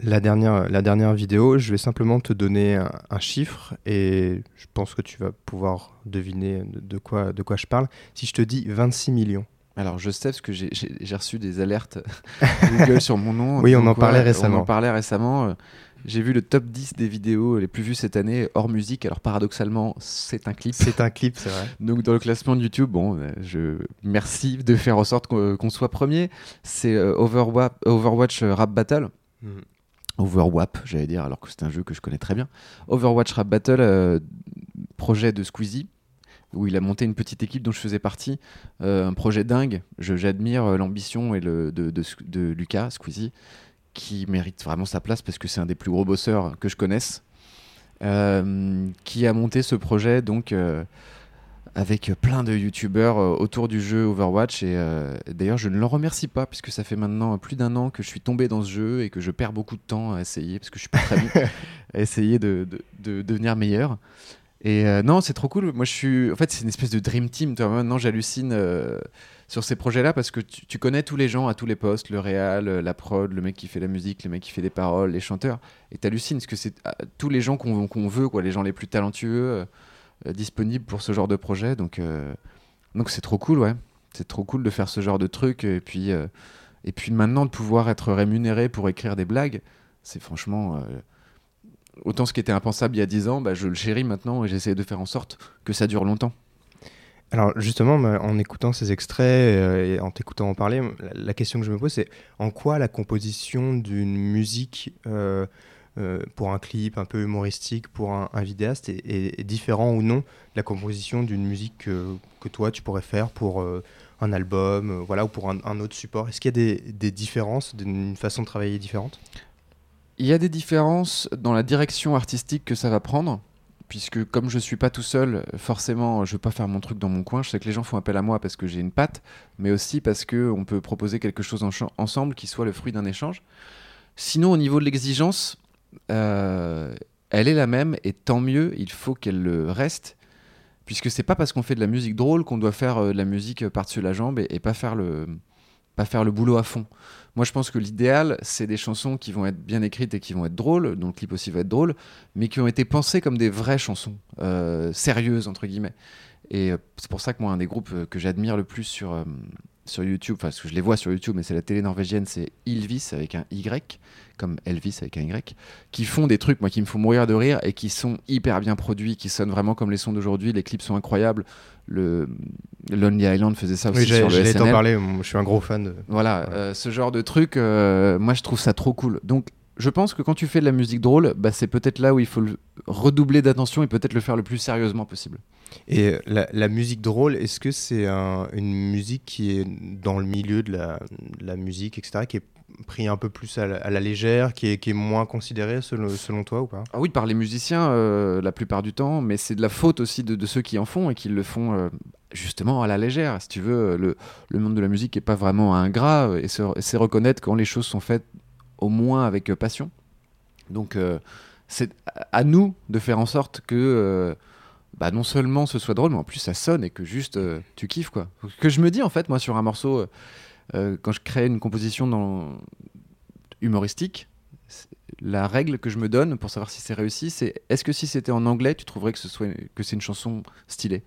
la dernière, la dernière vidéo, je vais simplement te donner un, chiffre et je pense que tu vas pouvoir deviner de, de quoi, de quoi je parle. Si je te dis 26 millions. Alors je sais parce que j'ai- j'ai j'ai reçu des alertes Google sur mon nom. Oui, on en parlait récemment. On en parlait récemment. Euh, J'ai vu le top 10 des vidéos les plus vues cette année hors musique. Alors paradoxalement, c'est un clip. C'est un clip, c'est vrai. Donc dans le classement de YouTube, bon, euh, je merci de faire en sorte qu'on qu'on soit premier. C'est euh, Overwa- Overwatch euh, Rap Battle. Mhm. Overwap, j'allais dire, alors que c'est un jeu que je connais très bien. Overwatch Rap Battle, euh, projet de Squeezie, où il a monté une petite équipe dont je faisais partie. Euh, un projet dingue. Je- J'admire euh, l'ambition et le, de, de, de Lucas, Squeezie, qui mérite vraiment sa place parce que c'est un des plus gros bosseurs que je connaisse. euh, qui a monté ce projet donc euh, avec plein de youtubeurs euh, autour du jeu Overwatch. Et d'ailleurs, je ne l'en remercie pas puisque ça fait maintenant plus d'un an que je suis tombé dans ce jeu et que je perds beaucoup de temps à essayer parce que je suis pas très bon à essayer de, de- de devenir meilleur. Et euh, non, c'est trop cool. Moi, je suis. En fait, c'est une espèce de dream team. Toi, maintenant, j'hallucine euh, sur ces projets-là parce que tu, connais tous les gens à tous les postes le réal, euh, la prod, le mec qui fait la musique, le mec qui fait des paroles, les chanteurs. Et t'hallucines parce que c'est ah, tous les gens qu'on qu'on veut, quoi, les gens les plus talentueux disponibles pour ce genre de projet. Donc, donc c'est trop cool, ouais. C'est trop cool de faire ce genre de truc. Et puis, et puis maintenant, de pouvoir être rémunéré pour écrire des blagues, c'est franchement. Autant ce qui était impensable il y a 10 ans, bah, je le chéris maintenant et j'essaie de faire en sorte que ça dure longtemps. Alors justement, moi, en écoutant ces extraits euh, et en t'écoutant en parler, la, question que je me pose, c'est en quoi la composition d'une musique euh, euh, pour un clip un peu humoristique, pour un, vidéaste, est, est- est différent ou non de la composition d'une musique que, toi tu pourrais faire pour un album, voilà, ou pour un, autre support? Est-ce qu'il y a des, des différences, d'une façon de travailler différente? Il y a des différences dans la direction artistique que ça va prendre, puisque comme je suis pas tout seul, forcément, je veux pas faire mon truc dans mon coin. Je sais que les gens font appel à moi parce que j'ai une patte, mais aussi parce que on peut proposer quelque chose ensemble qui soit le fruit d'un échange. Sinon, au niveau de l'exigence, euh, elle est la même, et tant mieux, il faut qu'elle le reste. Puisque c'est pas parce qu'on fait de la musique drôle qu'on doit faire euh, de la musique euh, par-dessus la jambe et pas faire le pas faire le boulot à fond. Moi, je pense que l'idéal, c'est des chansons qui vont être bien écrites et qui vont être drôles, dont le clip aussi va être drôle, mais qui ont été pensées comme des vraies chansons, euh, sérieuses, entre guillemets. Et euh, c'est pour ça que moi, un des groupes euh, que j'admire le plus sur, sur YouTube, enfin, parce que je les vois sur YouTube, mais c'est la télé norvégienne, c'est Ylvis avec un Y, comme Elvis avec un Y, qui font des trucs, moi, qui me font mourir de rire et qui sont hyper bien produits, qui sonnent vraiment comme les sons d'aujourd'hui. Les clips sont incroyables. Le Lonely Island faisait ça aussi Oui, sur le SNL. parler, je suis un gros fan de... Voilà, Ouais. euh, ce genre de truc, euh, moi je trouve ça trop cool. Donc je pense que quand tu fais de la musique drôle, bah, c'est peut-être là où il faut le redoubler d'attention et peut-être le faire le plus sérieusement possible. Et euh, la, la musique drôle, est-ce que c'est un- une musique qui est dans le milieu de la, de la musique, etc., qui est pris un peu plus à la, légère, qui est, moins considérée selon, toi ou pas? Ah oui, par les musiciens euh, la plupart du temps, mais c'est de la faute aussi de, ceux qui en font et qui le font euh, justement à la légère. Si tu veux, le, monde de la musique n'est pas vraiment ingrat euh, et c'est reconnaître quand les choses sont faites au moins avec passion. Donc c'est à- nous de faire en sorte que bah, non seulement ce soit drôle, mais en plus ça sonne et que juste tu kiffes quoi. Que je me dis en fait moi sur un morceau, quand je crée une composition dans... humoristique, la règle que je me donne pour savoir si c'est réussi, c'est est-ce que si c'était en anglais, tu trouverais que ce soit que c'est une chanson stylée?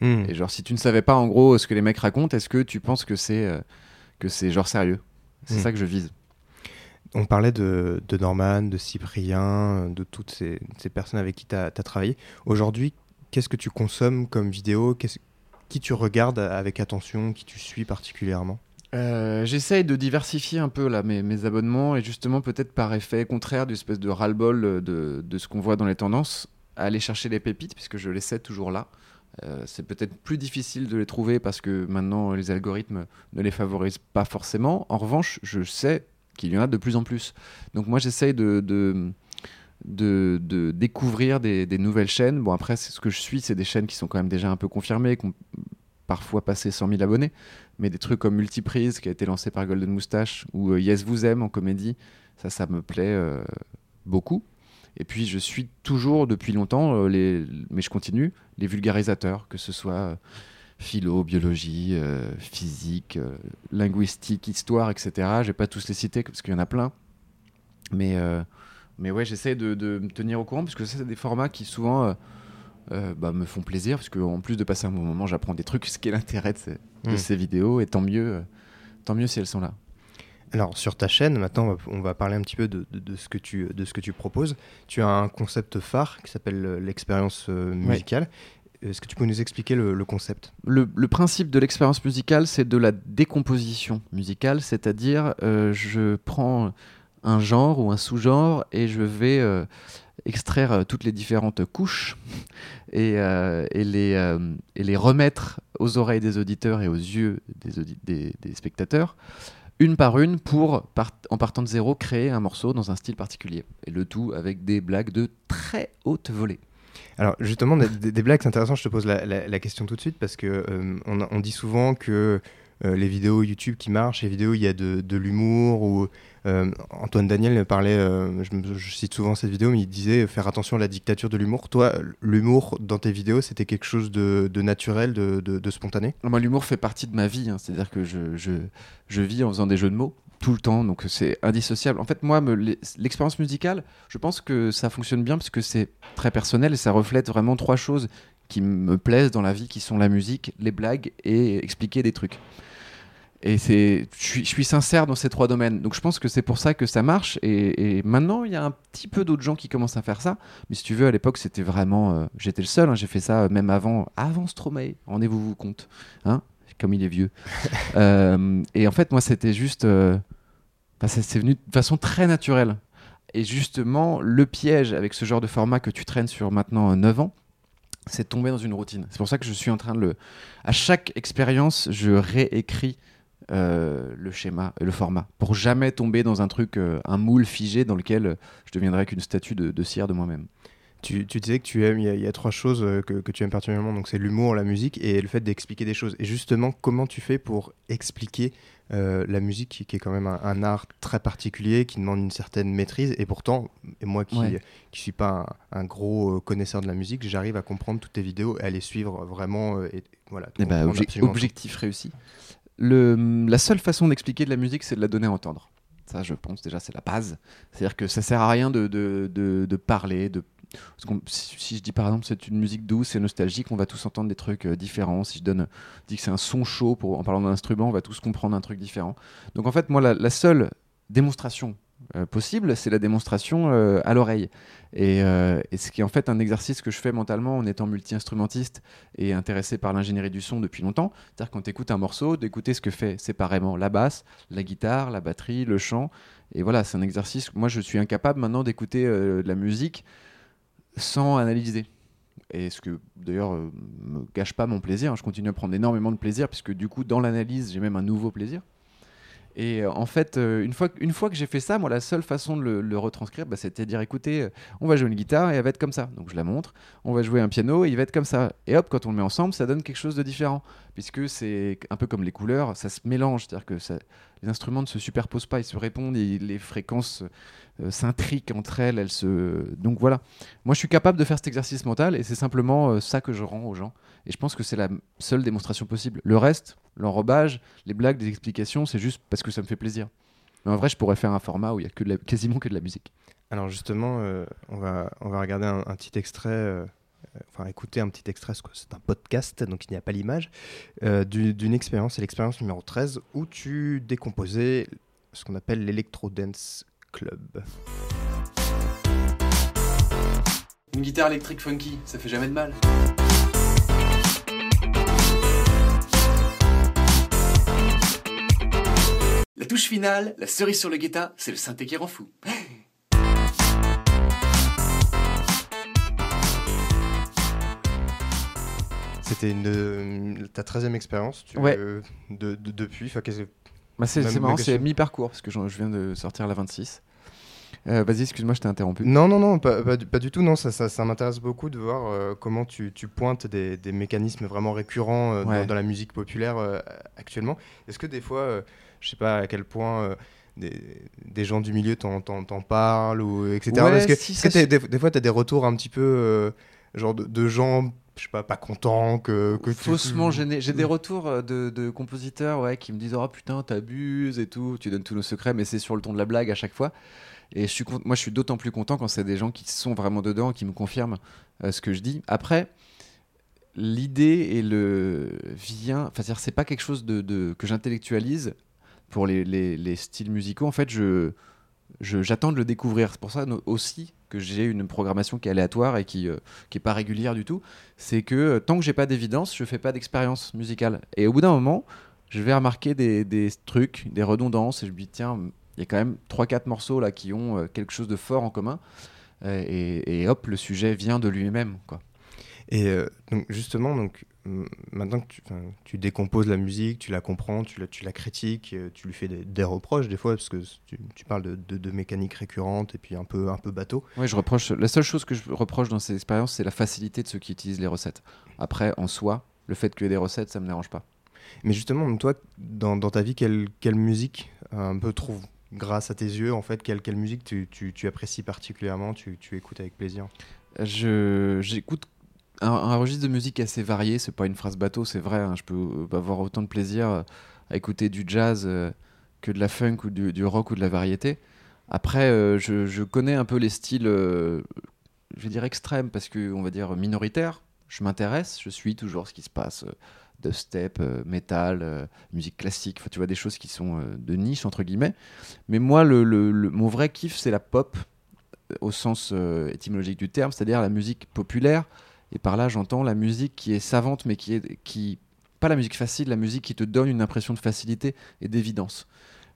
Hmm. Et genre si tu ne savais pas en gros ce que les mecs racontent, est-ce que tu penses que c'est euh, que c'est genre sérieux? C'est Hmm. ça que je vise. On parlait de, de Norman, de Cyprien, de toutes ces, ces personnes avec qui tu as, travaillé. Aujourd'hui, qu'est-ce que tu consommes comme vidéo? Qui tu regardes avec attention Qui tu suis particulièrement? Euh, J'essaye de diversifier un peu là mes, mes abonnements et justement peut-être par effet contraire d'une espèce de ras-le-bol de, de ce qu'on voit dans les tendances, aller chercher les pépites puisque je les sais toujours là. Euh, c'est peut-être plus difficile de les trouver parce que maintenant les algorithmes ne les favorisent pas forcément. En revanche, je sais qu'il y en a de plus en plus. Donc moi j'essaye de, de, de, de découvrir des, nouvelles chaînes. Bon après ce que je suis, c'est des chaînes qui sont quand même déjà un peu confirmées, parfois passé 100 000 abonnés, mais des trucs comme Multiprise qui a été lancé par Golden Moustache ou euh, Yes Vous Aime en comédie, ça ça me plaît euh, beaucoup. Et puis je suis toujours depuis longtemps, euh, les, mais je continue, les vulgarisateurs, que ce soit philo, biologie, physique, linguistique, histoire, etc. Je vais pas tous les citer parce qu'il y en a plein. Mais, mais ouais, j'essaie de, de me tenir au courant parce que c'est des formats qui souvent euh, bah, me font plaisir parce qu'en plus de passer un bon moment, j'apprends des trucs, ce qui est l'intérêt de, ces, de Mm. ces vidéos. Et tant mieux, euh, tant mieux si elles sont là. Alors sur ta chaîne, maintenant on va, parler un petit peu de, de- de ce que tu, de ce que tu proposes. Tu as un concept phare qui s'appelle euh, l'expérience musicale. Est-ce que tu peux nous expliquer le, le concept? Le, le principe de l'expérience musicale, c'est de la décomposition musicale, c'est-à-dire euh, je prends un genre ou un sous-genre et je vais euh, extraire euh, toutes les différentes couches et, euh, et les, et les remettre aux oreilles des auditeurs et aux yeux des, des- spectateurs une par une pour, en partant de zéro, créer un morceau dans un style particulier. Et le tout avec des blagues de très haute volée. Alors justement, des, blagues, c'est intéressant, je te pose la, question tout de suite parce que on, on dit souvent que les vidéos YouTube qui marchent, les vidéos où il y a de, de l'humour ou euh, Antoine Daniel parlait, euh, je, cite souvent cette vidéo, mais il disait faire attention à la dictature de l'humour. Toi, l'humour dans tes vidéos, c'était quelque chose de, de naturel, de, de- spontané? Moi, l'humour fait partie de ma vie. hein. C'est-à-dire que je, je, je vis en faisant des jeux de mots tout le temps, donc c'est indissociable. En fait, moi, l'expérience musicale, je pense que ça fonctionne bien parce que c'est très personnel et ça reflète vraiment trois choses qui me plaisent dans la vie, qui sont la musique, les blagues et expliquer des trucs. Et c'est, je suis, sincère dans ces trois domaines. Donc je pense que c'est pour ça que ça marche. Et, et maintenant, il y a un petit peu d'autres gens qui commencent à faire ça. Mais si tu veux, à l'époque, c'était vraiment. euh, j'étais le seul. hein. J'ai fait ça euh, même avant, avant Stromae. Rendez-vous vous compte. Hein Comme il est vieux. Euh, et en fait, moi, c'était juste. bah, c'est venu de façon très naturelle. Et justement, le piège avec ce genre de format que tu traînes sur maintenant euh, 9 ans, c'est de tomber dans une routine. C'est pour ça que je suis en train de le. À chaque expérience, je réécris euh, le schéma, et le format, pour jamais tomber dans un truc, euh, un moule figé dans lequel euh, je deviendrai qu'une statue de, de cire de moi-même. Tu, tu disais que tu aimes, il y, a- il y a trois choses euh, que, que tu aimes particulièrement, donc c'est l'humour, la musique et le fait d'expliquer des choses. Et justement, comment tu fais pour expliquer euh, la musique, qui, qui est quand même un, un art très particulier, qui demande une certaine maîtrise, et pourtant, et moi qui Ouais. qui suis pas un, un gros euh, connaisseur de la musique, j'arrive à comprendre toutes tes vidéos et à les suivre vraiment. euh, et voilà. de Eh ben, obje- objectif réussi. La seule façon d'expliquer de la musique, c'est de la donner à entendre. Ça, je pense déjà, c'est la base. C'est-à-dire que ça sert à rien de, de, de- parler. De... si, je dis par exemple c'est une musique douce et nostalgique, on va tous entendre des trucs euh, différents. Si je donne, dis que c'est un son chaud pour, en parlant d'un instrument, on va tous comprendre un truc différent. Donc en fait, moi, la, seule démonstration possible, c'est la démonstration euh, à l'oreille. Et, euh, ce qui est en fait un exercice que je fais mentalement en étant multi-instrumentiste et intéressé par l'ingénierie du son depuis longtemps. C'est-à-dire quand tu écoutes un morceau, d'écouter ce que fait séparément la basse, la guitare, la batterie, le chant. Et voilà, c'est un exercice. Moi, je suis incapable maintenant d'écouter euh, de la musique sans analyser. Et ce que d'ailleurs euh, me gâche pas mon plaisir. Je continue à prendre énormément de plaisir puisque du coup, dans l'analyse, j'ai même un nouveau plaisir. Et euh, en fait, euh, une, fois, que- j'ai fait ça, moi, la seule façon de le, retranscrire, bah, c'était de dire écoutez, euh, on va jouer une guitare et elle va être comme ça. Donc je la montre. On va jouer un piano et il va être comme ça. Et hop, quand on le met ensemble, ça donne quelque chose de différent. Puisque c'est un peu comme les couleurs, ça se mélange. C'est-à-dire que les instruments ne se superposent pas, ils se répondent les fréquences s'intriquent entre elles. Donc voilà. Moi, je suis capable de faire cet exercice mental et c'est simplement ça que je rends aux gens. Et je pense que c'est la seule démonstration possible. Le reste, l'enrobage, les blagues, les explications, c'est juste parce que ça me fait plaisir. Mais en vrai, je pourrais faire un format où il y a que de la- quasiment que de la musique. Alors justement, euh, on, va, on va regarder un, un petit extrait, euh, enfin écouter un petit extrait, parce que c'est un podcast, donc il n'y a pas l'image, euh, du- d'une expérience, c'est l'expérience numéro 13, où tu décomposais ce qu'on appelle l'Electro Dance Club. Une guitare électrique funky, ça fait jamais de mal. La touche finale, la cerise sur le guetta, c'est le synthé qui rend fou. C'était une, euh, ta 13e expérience tu- Ouais. de, de- depuis, enfin, que- Bah c'est marrant, c'est mi-parcours, parce que je viens de sortir la 26. Euh, Vas-y, excuse-moi, je t'ai interrompu. Non, non, non, pas, pas du, pas du tout. Non, ça, ça, ça m'intéresse beaucoup de voir euh, comment tu, tu pointes des, des mécanismes vraiment récurrents euh, dans- Ouais. dans, la musique populaire euh, actuellement. Est-ce que des fois, euh, je sais pas à quel point euh, des, des gens du milieu t'en, parlent ou etc. Ouais, Est-ce que, si, ça, des, des fois, tu as des retours un petit peu euh, genre de, de gens, je sais pas, pas contents que, que tu- Faussement gêné. J'ai des retours euh, de, de compositeurs ouais, qui me disent Oh putain, t'abuses et tout, tu donnes tous nos secrets, mais c'est sur le ton de la blague à chaque fois. Et je suis moi, je suis d'autant plus content quand c'est des gens qui sont vraiment dedans, qui me confirment euh, ce que je dis. Après, l'idée et le vient. Enfin, c'est pas quelque chose de, de- que j'intellectualise pour les, les- les styles musicaux. En fait, je. J'attends de le découvrir. C'est pour ça aussi que j'ai une programmation qui est aléatoire et qui, euh, qui est pas régulière du tout. C'est que euh, tant que j'ai pas d'évidence, je fais pas d'expérience musicale. Et au bout d'un moment, je vais remarquer des, trucs, des redondances, et je me dis tiens, il y a quand même 3-4 morceaux là qui ont euh, quelque chose de fort en commun. Euh, et, hop, le sujet vient de lui-même. Et euh, donc justement, donc maintenant que tu, décomposes la musique, tu la comprends, tu la, tu la critiques, euh, tu lui fais des, des reproches des fois, parce que tu, tu parles de, de, de mécaniques récurrentes et puis un peu, un peu bateau. Ouais, je reproche. La seule chose que je reproche dans ces expériences, c'est la facilité de ceux qui utilisent les recettes. Après, en soi, le fait qu'il y ait des recettes, ça me dérange pas. Mais justement, toi, dans, dans ta vie, quelle, quelle musique un peu trouve grâce à tes yeux, en fait, quelle, quelle musique tu, tu, tu apprécies particulièrement, tu, tu écoutes avec plaisir? J'écoute un, registre de musique assez varié. C'est pas une phrase bateau, c'est vrai. hein, je peux euh, avoir autant de plaisir euh, à écouter du jazz euh, que de la funk ou du, rock ou de la variété. Après, je, connais un peu les styles, je vais dire extrêmes parce que on va dire minoritaires. Je m'intéresse, je suis toujours ce qui se passe. de step, euh, musique classique, tu vois des choses qui sont de niche entre guillemets. Mais moi, le, le- mon vrai kiff, c'est la pop au sens étymologique du terme, c'est-à-dire la musique populaire. Et par là, j'entends la musique qui est savante, mais qui est qui pas la musique facile, la musique qui te donne une impression de facilité et d'évidence.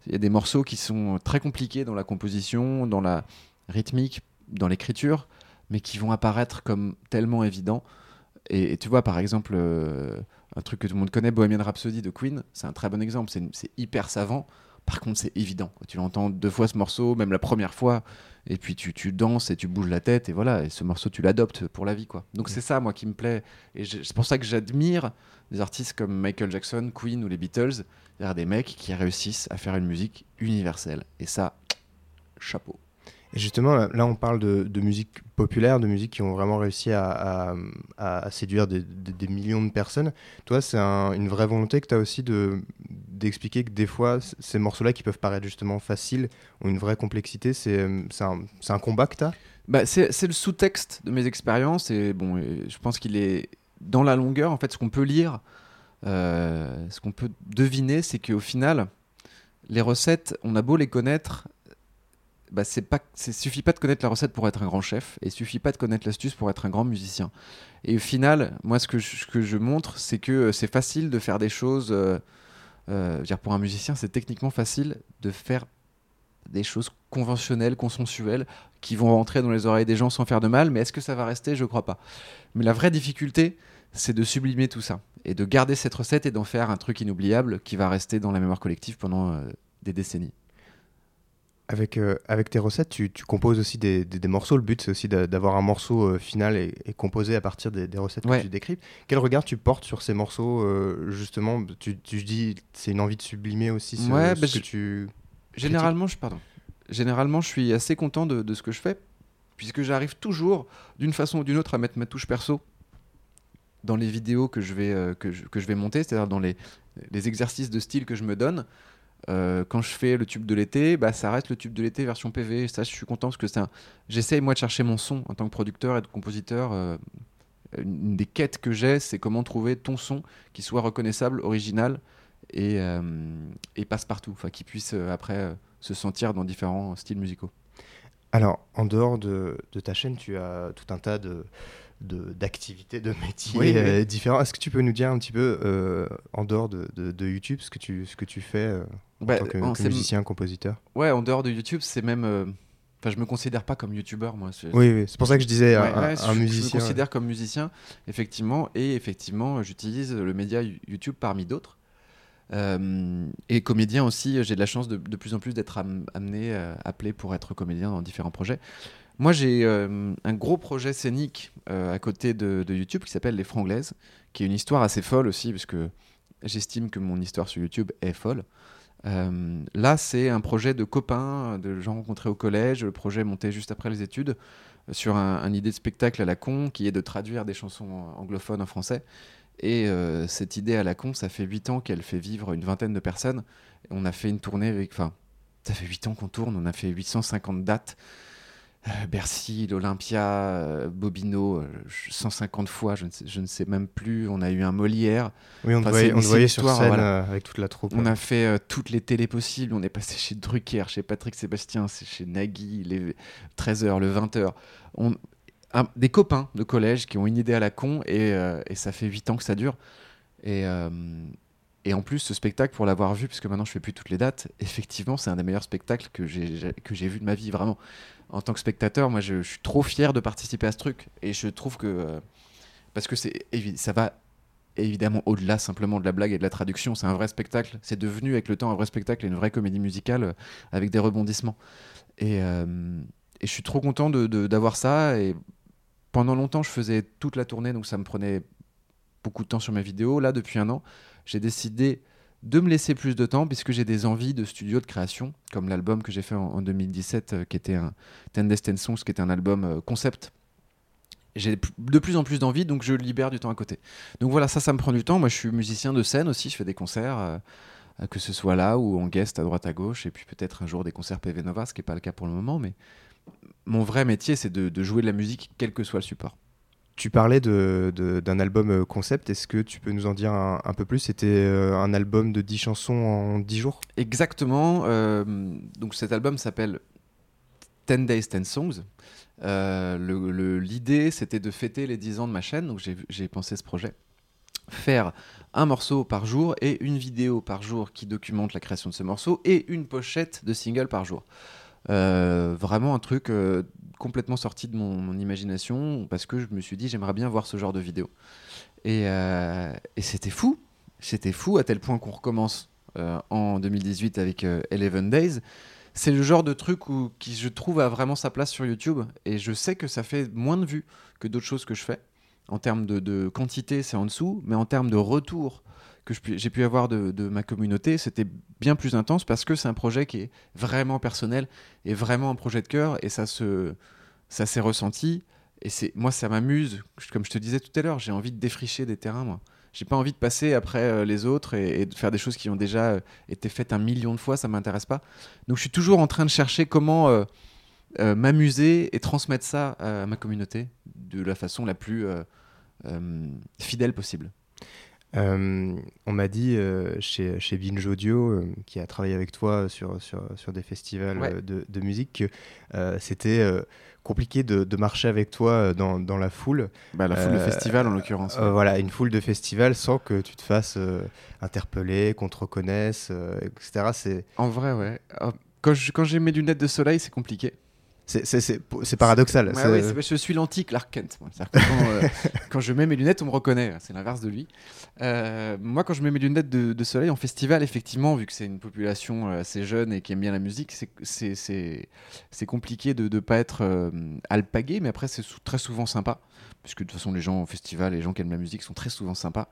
Il y a des morceaux qui sont très compliqués dans la composition, dans la rythmique, dans l'écriture, mais qui vont apparaître comme tellement évidents. Et, tu vois, par exemple, euh, un truc que tout le monde connaît, Bohemian Rhapsody de Queen, c'est un très bon exemple. C'est c'est hyper savant. Par contre, c'est évident. Tu l'entends deux fois ce morceau, même la première fois, et puis tu, tu danses et tu bouges la tête, et voilà. Et ce morceau, tu l'adoptes pour la vie, quoi. Donc c'est ça, moi, qui me plaît. Et c'est pour ça que j'admire des artistes comme Michael Jackson, Queen ou les Beatles. Des mecs qui réussissent à faire une musique universelle. Et ça, chapeau. Justement, là, on parle de, musique populaire, de musique qui ont vraiment réussi à, séduire des, millions de personnes. Toi, c'est un- une vraie volonté que tu as aussi de d'expliquer que des fois, ces morceaux-là qui peuvent paraître justement faciles ont une vraie complexité. C'est un, combat que tu as Bah, c'est le sous-texte de mes expériences et bon, je pense qu'il est dans la longueur. En fait, ce qu'on peut lire, euh, ce qu'on peut deviner, c'est qu'au final, les recettes, on a beau les connaître, bah, c'est pas, suffit pas de connaître la recette pour être un grand chef et suffit pas de connaître l'astuce pour être un grand musicien. Et au final, moi, ce que je, montre, c'est que euh, c'est facile de faire des choses. euh, euh, dire, pour un musicien, c'est techniquement facile de faire des choses conventionnelles, consensuelles, qui vont rentrer dans les oreilles des gens sans faire de mal, mais est-ce que ça va rester? Je crois pas. Mais la vraie difficulté, c'est de sublimer tout ça et de garder cette recette et d'en faire un truc inoubliable qui va rester dans la mémoire collective pendant des décennies. Avec, euh, avec tes recettes, tu, tu composes aussi des, des- des morceaux. Le but, c'est aussi d'a- d'avoir un morceau euh, final et, et composé à partir des, des recettes Ouais. que tu décryptes. Quel regard tu portes sur ces morceaux euh, Justement, tu, tu dis c'est une envie de sublimer aussi ce, Ouais, ce bah, que je- tu. Généralement, je, pardon. Généralement, je suis assez content de, de ce que je fais, puisque j'arrive toujours, d'une façon ou d'une autre, à mettre ma touche perso dans les vidéos que je vais, que je, que je vais monter, c'est-à-dire dans les, les exercices de style que je me donne. Euh, quand je fais le tube de l'été, bah, ça reste le tube de l'été version PV. Ça, je suis content parce que j'essaye moi de chercher mon son en tant que producteur et de compositeur. euh, une des quêtes que j'ai, c'est comment trouver ton son qui soit reconnaissable, original et, euh, passe partout, enfin qui puisse après se sentir dans différents styles musicaux. Alors, en dehors de, ta chaîne, tu as tout un tas de- d'activités, de, métiers Oui, oui. euh, différents. Est-ce que tu peux nous dire un petit peu, euh, en dehors de, de- de YouTube, ce que tu, ce que tu fais euh, en Bah, tant que, musicien, compositeur? Ouais, en dehors de YouTube, c'est même. Enfin, je me considère pas comme youtubeur, moi. Oui, oui, c'est pour ça que je disais Ouais, un, ouais, un je, musicien. Je me considère comme musicien, effectivement, et effectivement, j'utilise le média You- YouTube parmi d'autres. Euh, et comédien aussi, j'ai de la chance de, de plus en plus d'être am- amené, euh, appelé pour être comédien dans différents projets. Moi, j'ai euh, un gros projet scénique euh, à côté de, YouTube qui s'appelle Les Franglaises, qui est une histoire assez folle aussi, parce que j'estime que mon histoire sur YouTube est folle. Euh, là, c'est un projet de copains, de gens rencontrés au collège. Le projet monté juste après les études sur un, idée de spectacle à la con qui est de traduire des chansons anglophones en français. Et cette idée à la con, ça fait 8 ans qu'elle fait vivre une vingtaine de personnes. On a fait une tournée avec. Enfin, ça fait 8 ans qu'on tourne, on a fait 850 dates. Euh, Bercy, l'Olympia, euh, Bobino, euh, 150 fois, je ne, sais, je ne sais même plus. On a eu un Molière. Oui, on Enfin, voyait, on sur scène voilà. euh, avec toute la troupe. On a fait euh, toutes les télés possibles. On est passé chez Drucker, chez Patrick Sébastien, chez Nagui, les 13h, le 20h. On... un- des copains de collège qui ont une idée à la con et, euh, et ça fait 8 ans que ça dure. Et, euh, et en plus, ce spectacle, pour l'avoir vu, puisque maintenant je fais plus toutes les dates, effectivement, c'est un des meilleurs spectacles que j'ai j'ai- que j'ai vu de ma vie, vraiment. En tant que spectateur, moi, je, suis trop fier de participer à ce truc. Et je trouve que. euh, parce que ça va évidemment, au-delà simplement de la blague et de la traduction, c'est un vrai spectacle. C'est devenu avec le temps un vrai spectacle et une vraie comédie musicale euh, avec des rebondissements. Et, euh, et je suis trop content d'avoir ça. Et pendant longtemps, je faisais toute la tournée, donc ça me prenait beaucoup de temps sur mes vidéos. Là, depuis un an, j'ai décidé de me laisser plus de temps puisque j'ai des envies de studio de création, comme l'album que j'ai fait en, en 2017, euh, qui était un Ten Destin Songs, qui était un album euh, concept. J'ai de plus en plus d'envie, donc je libère du temps à côté. Donc voilà, ça, ça me prend du temps. Moi, je suis musicien de scène aussi, je fais des concerts, euh, que ce soit là ou en guest à droite à gauche, et puis peut-être un jour des concerts PV Nova, ce qui n'est pas le cas pour le moment, mais mon vrai métier, c'est de jouer de la musique, quel que soit le support. Tu parlais d'un album euh, concept, est-ce que tu peux nous en dire un, peu plus? C'était euh, un album de 10 chansons en 10 jours? Exactement. euh, donc cet album s'appelle 10 Days, 10 Songs. L'idée, c'était de fêter les 10 ans de ma chaîne. Donc j'ai pensé ce projet. Faire un morceau par jour et une vidéo par jour qui documente la création de ce morceau et une pochette de single par jour. Euh, vraiment un truc euh, complètement sorti de mon, imagination parce que je me suis dit j'aimerais bien voir ce genre de vidéo. Et, euh, c'était fou. C'était fou à tel point qu'on recommence en 2018 avec euh, Eleven Days. C'est le genre de truc où, qui, je trouve, a vraiment sa place sur YouTube. Et je sais que ça fait moins de vues que d'autres choses que je fais. En termes de quantité, c'est en dessous. Mais en termes de retour que j'ai pu avoir de, ma communauté, c'était bien plus intense parce que c'est un projet qui est vraiment personnel et vraiment un projet de cœur. Et ça se, ça s'est ressenti. Et c'est, moi, ça m'amuse. Comme je te disais tout à l'heure, j'ai envie de défricher des terrains, moi. J'ai pas envie de passer après euh, les autres et, de faire des choses qui ont déjà euh, été faites un million de fois, ça m'intéresse pas. Donc je suis toujours en train de chercher comment euh, m'amuser et transmettre ça à ma communauté de la façon la plus fidèle possible. Euh, on m'a dit euh, chez, chez Binge Audio, euh, qui a travaillé avec toi sur, sur, sur des festivals Ouais. de, de musique, que euh, c'était euh, compliqué de, de marcher avec toi dans, dans la foule. Bah, la foule de festival en l'occurrence. Euh, voilà, une foule de festivals sans que tu te fasses euh, interpeller, qu'on te reconnaisse, euh, etc. C'est, En vrai, ouais. Quand je- quand j'ai mes lunettes de soleil, c'est compliqué. C'est, paradoxal. Ouais, ouais, je suis l'anti Clark Kent. moi. C'est-à-dire que Quand, euh, quand je mets mes lunettes, on me reconnaît. C'est l'inverse de lui. Euh, moi, quand je mets mes lunettes de, de soleil en festival, effectivement, vu que c'est une population euh, assez jeune et qui aime bien la musique, c'est- compliqué de ne pas être euh, alpagué, mais après, c'est sou- très souvent sympa. Puisque de toute façon, les gens au festival, les gens qui aiment la musique sont très souvent sympas.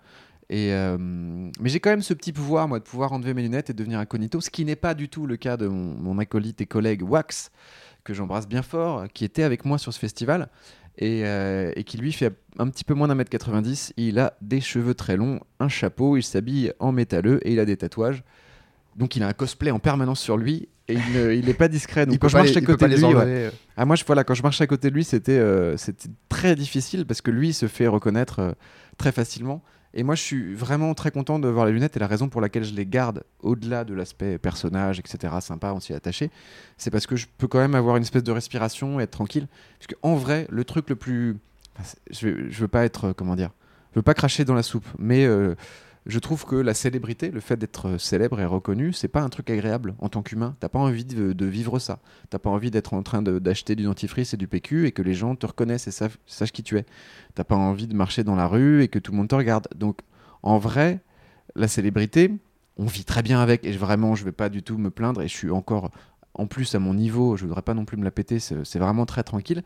Et, euh, mais j'ai quand même ce petit pouvoir, moi, de pouvoir enlever mes lunettes et devenir incognito, ce qui n'est pas du tout le cas de mon, mon acolyte et collègue Wax, que j'embrasse bien fort, qui était avec moi sur ce festival et, euh, et qui lui fait un petit peu moins d'un mètre 90. Il a des cheveux très longs, un chapeau, il s'habille en métalleux et il a des tatouages. Donc il a un cosplay en permanence sur lui et il ne- il n'est pas discret. Donc il quand je marche les- à côté de lui, ouais. euh. ah moi je voilà quand je marche à côté de lui c'était euh, c'était très difficile parce que lui il se fait reconnaître euh, très facilement et moi je suis vraiment très content de voir les lunettes et la raison pour laquelle je les garde au-delà de l'aspect personnage etc sympa on s'y est attaché c'est parce que je peux quand même avoir une espèce de respiration et être tranquille. Parce que en vrai le truc le plus je, veux- veux pas être euh, comment dire je veux pas cracher dans la soupe mais euh, je trouve que la célébrité, le fait d'être célèbre et reconnu, c'est pas un truc agréable en tant qu'humain. T'as pas envie de, vivre ça. T'as pas envie d'être en train d'acheter du dentifrice et du PQ et que les gens te reconnaissent et sachent qui tu es. T'as pas envie de marcher dans la rue et que tout le monde te regarde. Donc, en vrai, la célébrité, on vit très bien avec et vraiment, je vais pas du tout me plaindre et je suis encore, en plus à mon niveau, je voudrais pas non plus me la péter, c'est vraiment très tranquille.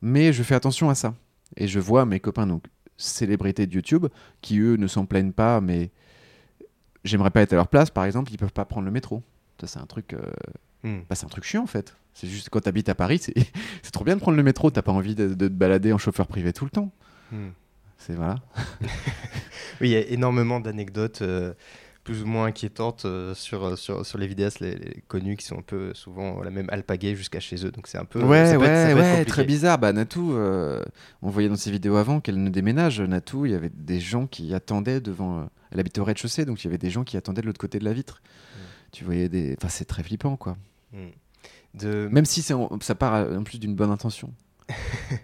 Mais je fais attention à ça. Et je vois mes copains, donc célébrités de YouTube, qui eux ne s'en plaignent pas, mais j'aimerais pas être à leur place, par exemple, ils peuvent pas prendre le métro. Ça, c'est un truc. euh, Hmm. bah, c'est un truc chiant en fait. C'est juste quand t'habites à Paris, c'est trop bien de prendre le métro. T'as pas envie de, de te balader en chauffeur privé tout le temps. Hmm. C'est voilà. Oui, il y a énormément d'anecdotes euh, plus ou moins inquiétantes euh, sur, euh, sur, sur les vidéastes les, les connus qui sont un peu souvent la même alpagués jusqu'à chez eux. Donc c'est un peu. Ouais, ça peut ouais, être- ça peut être ouais, très bizarre. Bah, Natou, euh, on voyait dans ses vidéos avant qu'elle ne déménage. Natou, il y avait des gens qui attendaient devant. elle habitait au rez-de-chaussée, donc il y avait des gens qui attendaient de l'autre côté de la vitre. Tu voyais des. Enfin, c'est très flippant, quoi. De... Même si ça part en plus d'une bonne intention.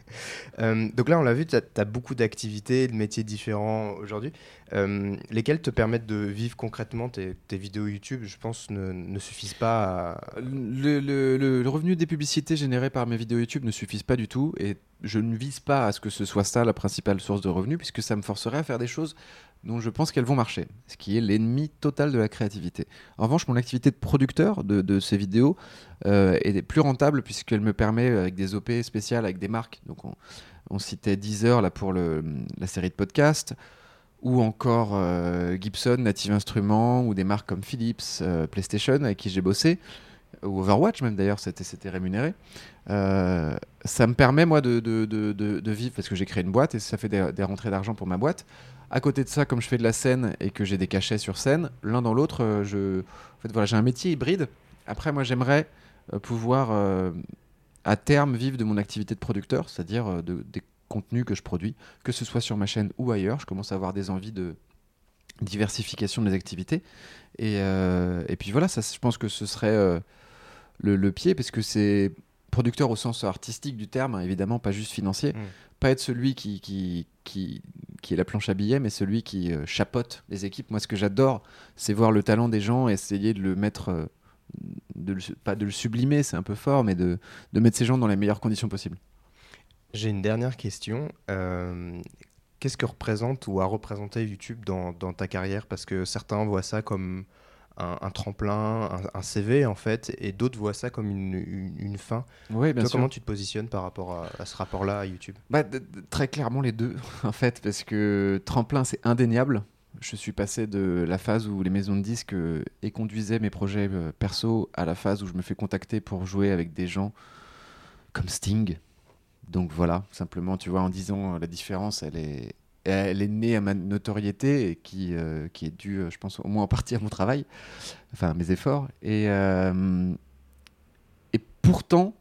Euh, donc là, on l'a vu, tu as, beaucoup d'activités, de métiers différents aujourd'hui. Euh, lesquels te permettent de vivre concrètement tes, vidéos YouTube, je pense, ne, ne suffisent pas à... Le, revenu des publicités générées par mes vidéos YouTube ne suffisent pas du tout. Et je ne vise pas à ce que ce soit ça la principale source de revenus, puisque ça me forcerait à faire des choses dont je pense qu'elles vont marcher, ce qui est l'ennemi total de la créativité. En revanche, mon activité de producteur de, ces vidéos euh, est plus rentable puisqu'elle me permet, avec des OP spéciales, avec des marques, donc on, citait Deezer là, pour la série de podcasts, ou encore euh, Gibson, Native Instruments, ou des marques comme Philips, euh, PlayStation, avec qui j'ai bossé, ou Overwatch même d'ailleurs, c'était rémunéré. ça me permet, moi, de, vivre, parce que j'ai créé une boîte et ça fait des rentrées d'argent pour ma boîte. À côté de ça, comme je fais de la scène et que j'ai des cachets sur scène, l'un dans l'autre, euh, je... en fait, voilà, j'ai un métier hybride. Après, moi, j'aimerais euh, pouvoir, euh, à terme, vivre de mon activité de producteur, c'est-à-dire de, des contenus que je produis, que ce soit sur ma chaîne ou ailleurs. Je commence à avoir des envies de diversification de mes activités. Et, puis voilà, je pense que ce serait le, pied, parce que c'est producteur au sens artistique du terme, hein, évidemment, pas juste financier. Mmh. Pas être celui qui, qui, qui, qui est la planche à billets, mais celui qui euh, chapote les équipes. Moi, ce que j'adore, c'est voir le talent des gens, essayer de le mettre, euh, de pas de le sublimer, c'est un peu fort, mais de, de, mettre ces gens dans les meilleures conditions possibles. J'ai une dernière question. Euh, qu'est-ce que représente ou a représenté YouTube dans, dans ta carrière? Parce que certains voient ça comme un, tremplin, un, CV en fait, et d'autres voient ça comme une, une, fin. Oui, bien Toi, comment tu te positionnes par rapport à, ce rapport-là à YouTube? Bah, Très clairement les deux en fait, parce que tremplin c'est indéniable. Je suis passé de la phase où les maisons de disques euh, éconduisaient mes projets euh, perso à la phase où je me fais contacter pour jouer avec des gens comme Sting. Donc voilà, simplement, tu vois, en disant euh, la différence, elle est, elle est née à ma notoriété et qui, euh, qui est due, euh, je pense, au moins en partie à mon travail, enfin à mes efforts. Et, euh, et pourtant,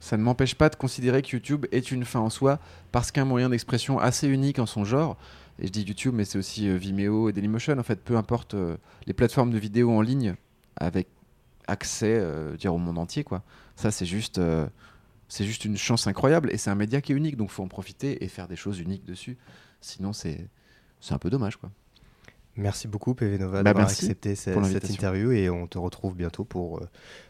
ça ne m'empêche pas de considérer que YouTube est une fin en soi parce qu'un moyen d'expression assez unique en son genre. Et je dis YouTube, mais c'est aussi Vimeo et Dailymotion. En fait, peu importe les plateformes de vidéo en ligne avec accès dire au monde entier. Quoi. Ça, c'est juste c'est juste une chance incroyable et c'est un média qui est unique, donc faut en profiter et faire des choses uniques dessus. Sinon, c'est un peu dommage. quoi. Merci beaucoup PV Nova bah, d'avoir accepté cette, interview et on te retrouve bientôt pour euh,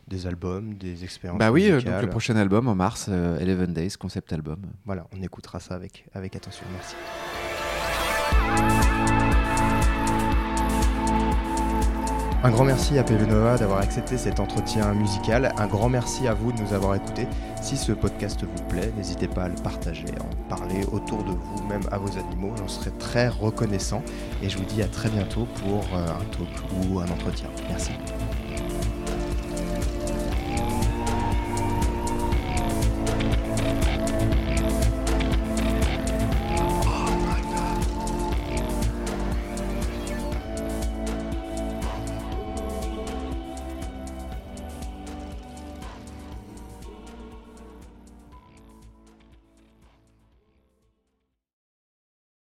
des albums, des expériences. Bah oui, euh, donc le prochain album en mars, euh, Eleven Days, concept album. Voilà, on écoutera ça avec, avec attention. Merci. Un grand merci à PV Nova d'avoir accepté cet entretien musical. Un grand merci à vous de nous avoir écoutés. Si ce podcast vous plaît, n'hésitez pas à le partager, à en parler autour de vous, même à vos animaux. J'en serais très reconnaissant. Et je vous dis à très bientôt pour euh, un talk ou un entretien. Merci.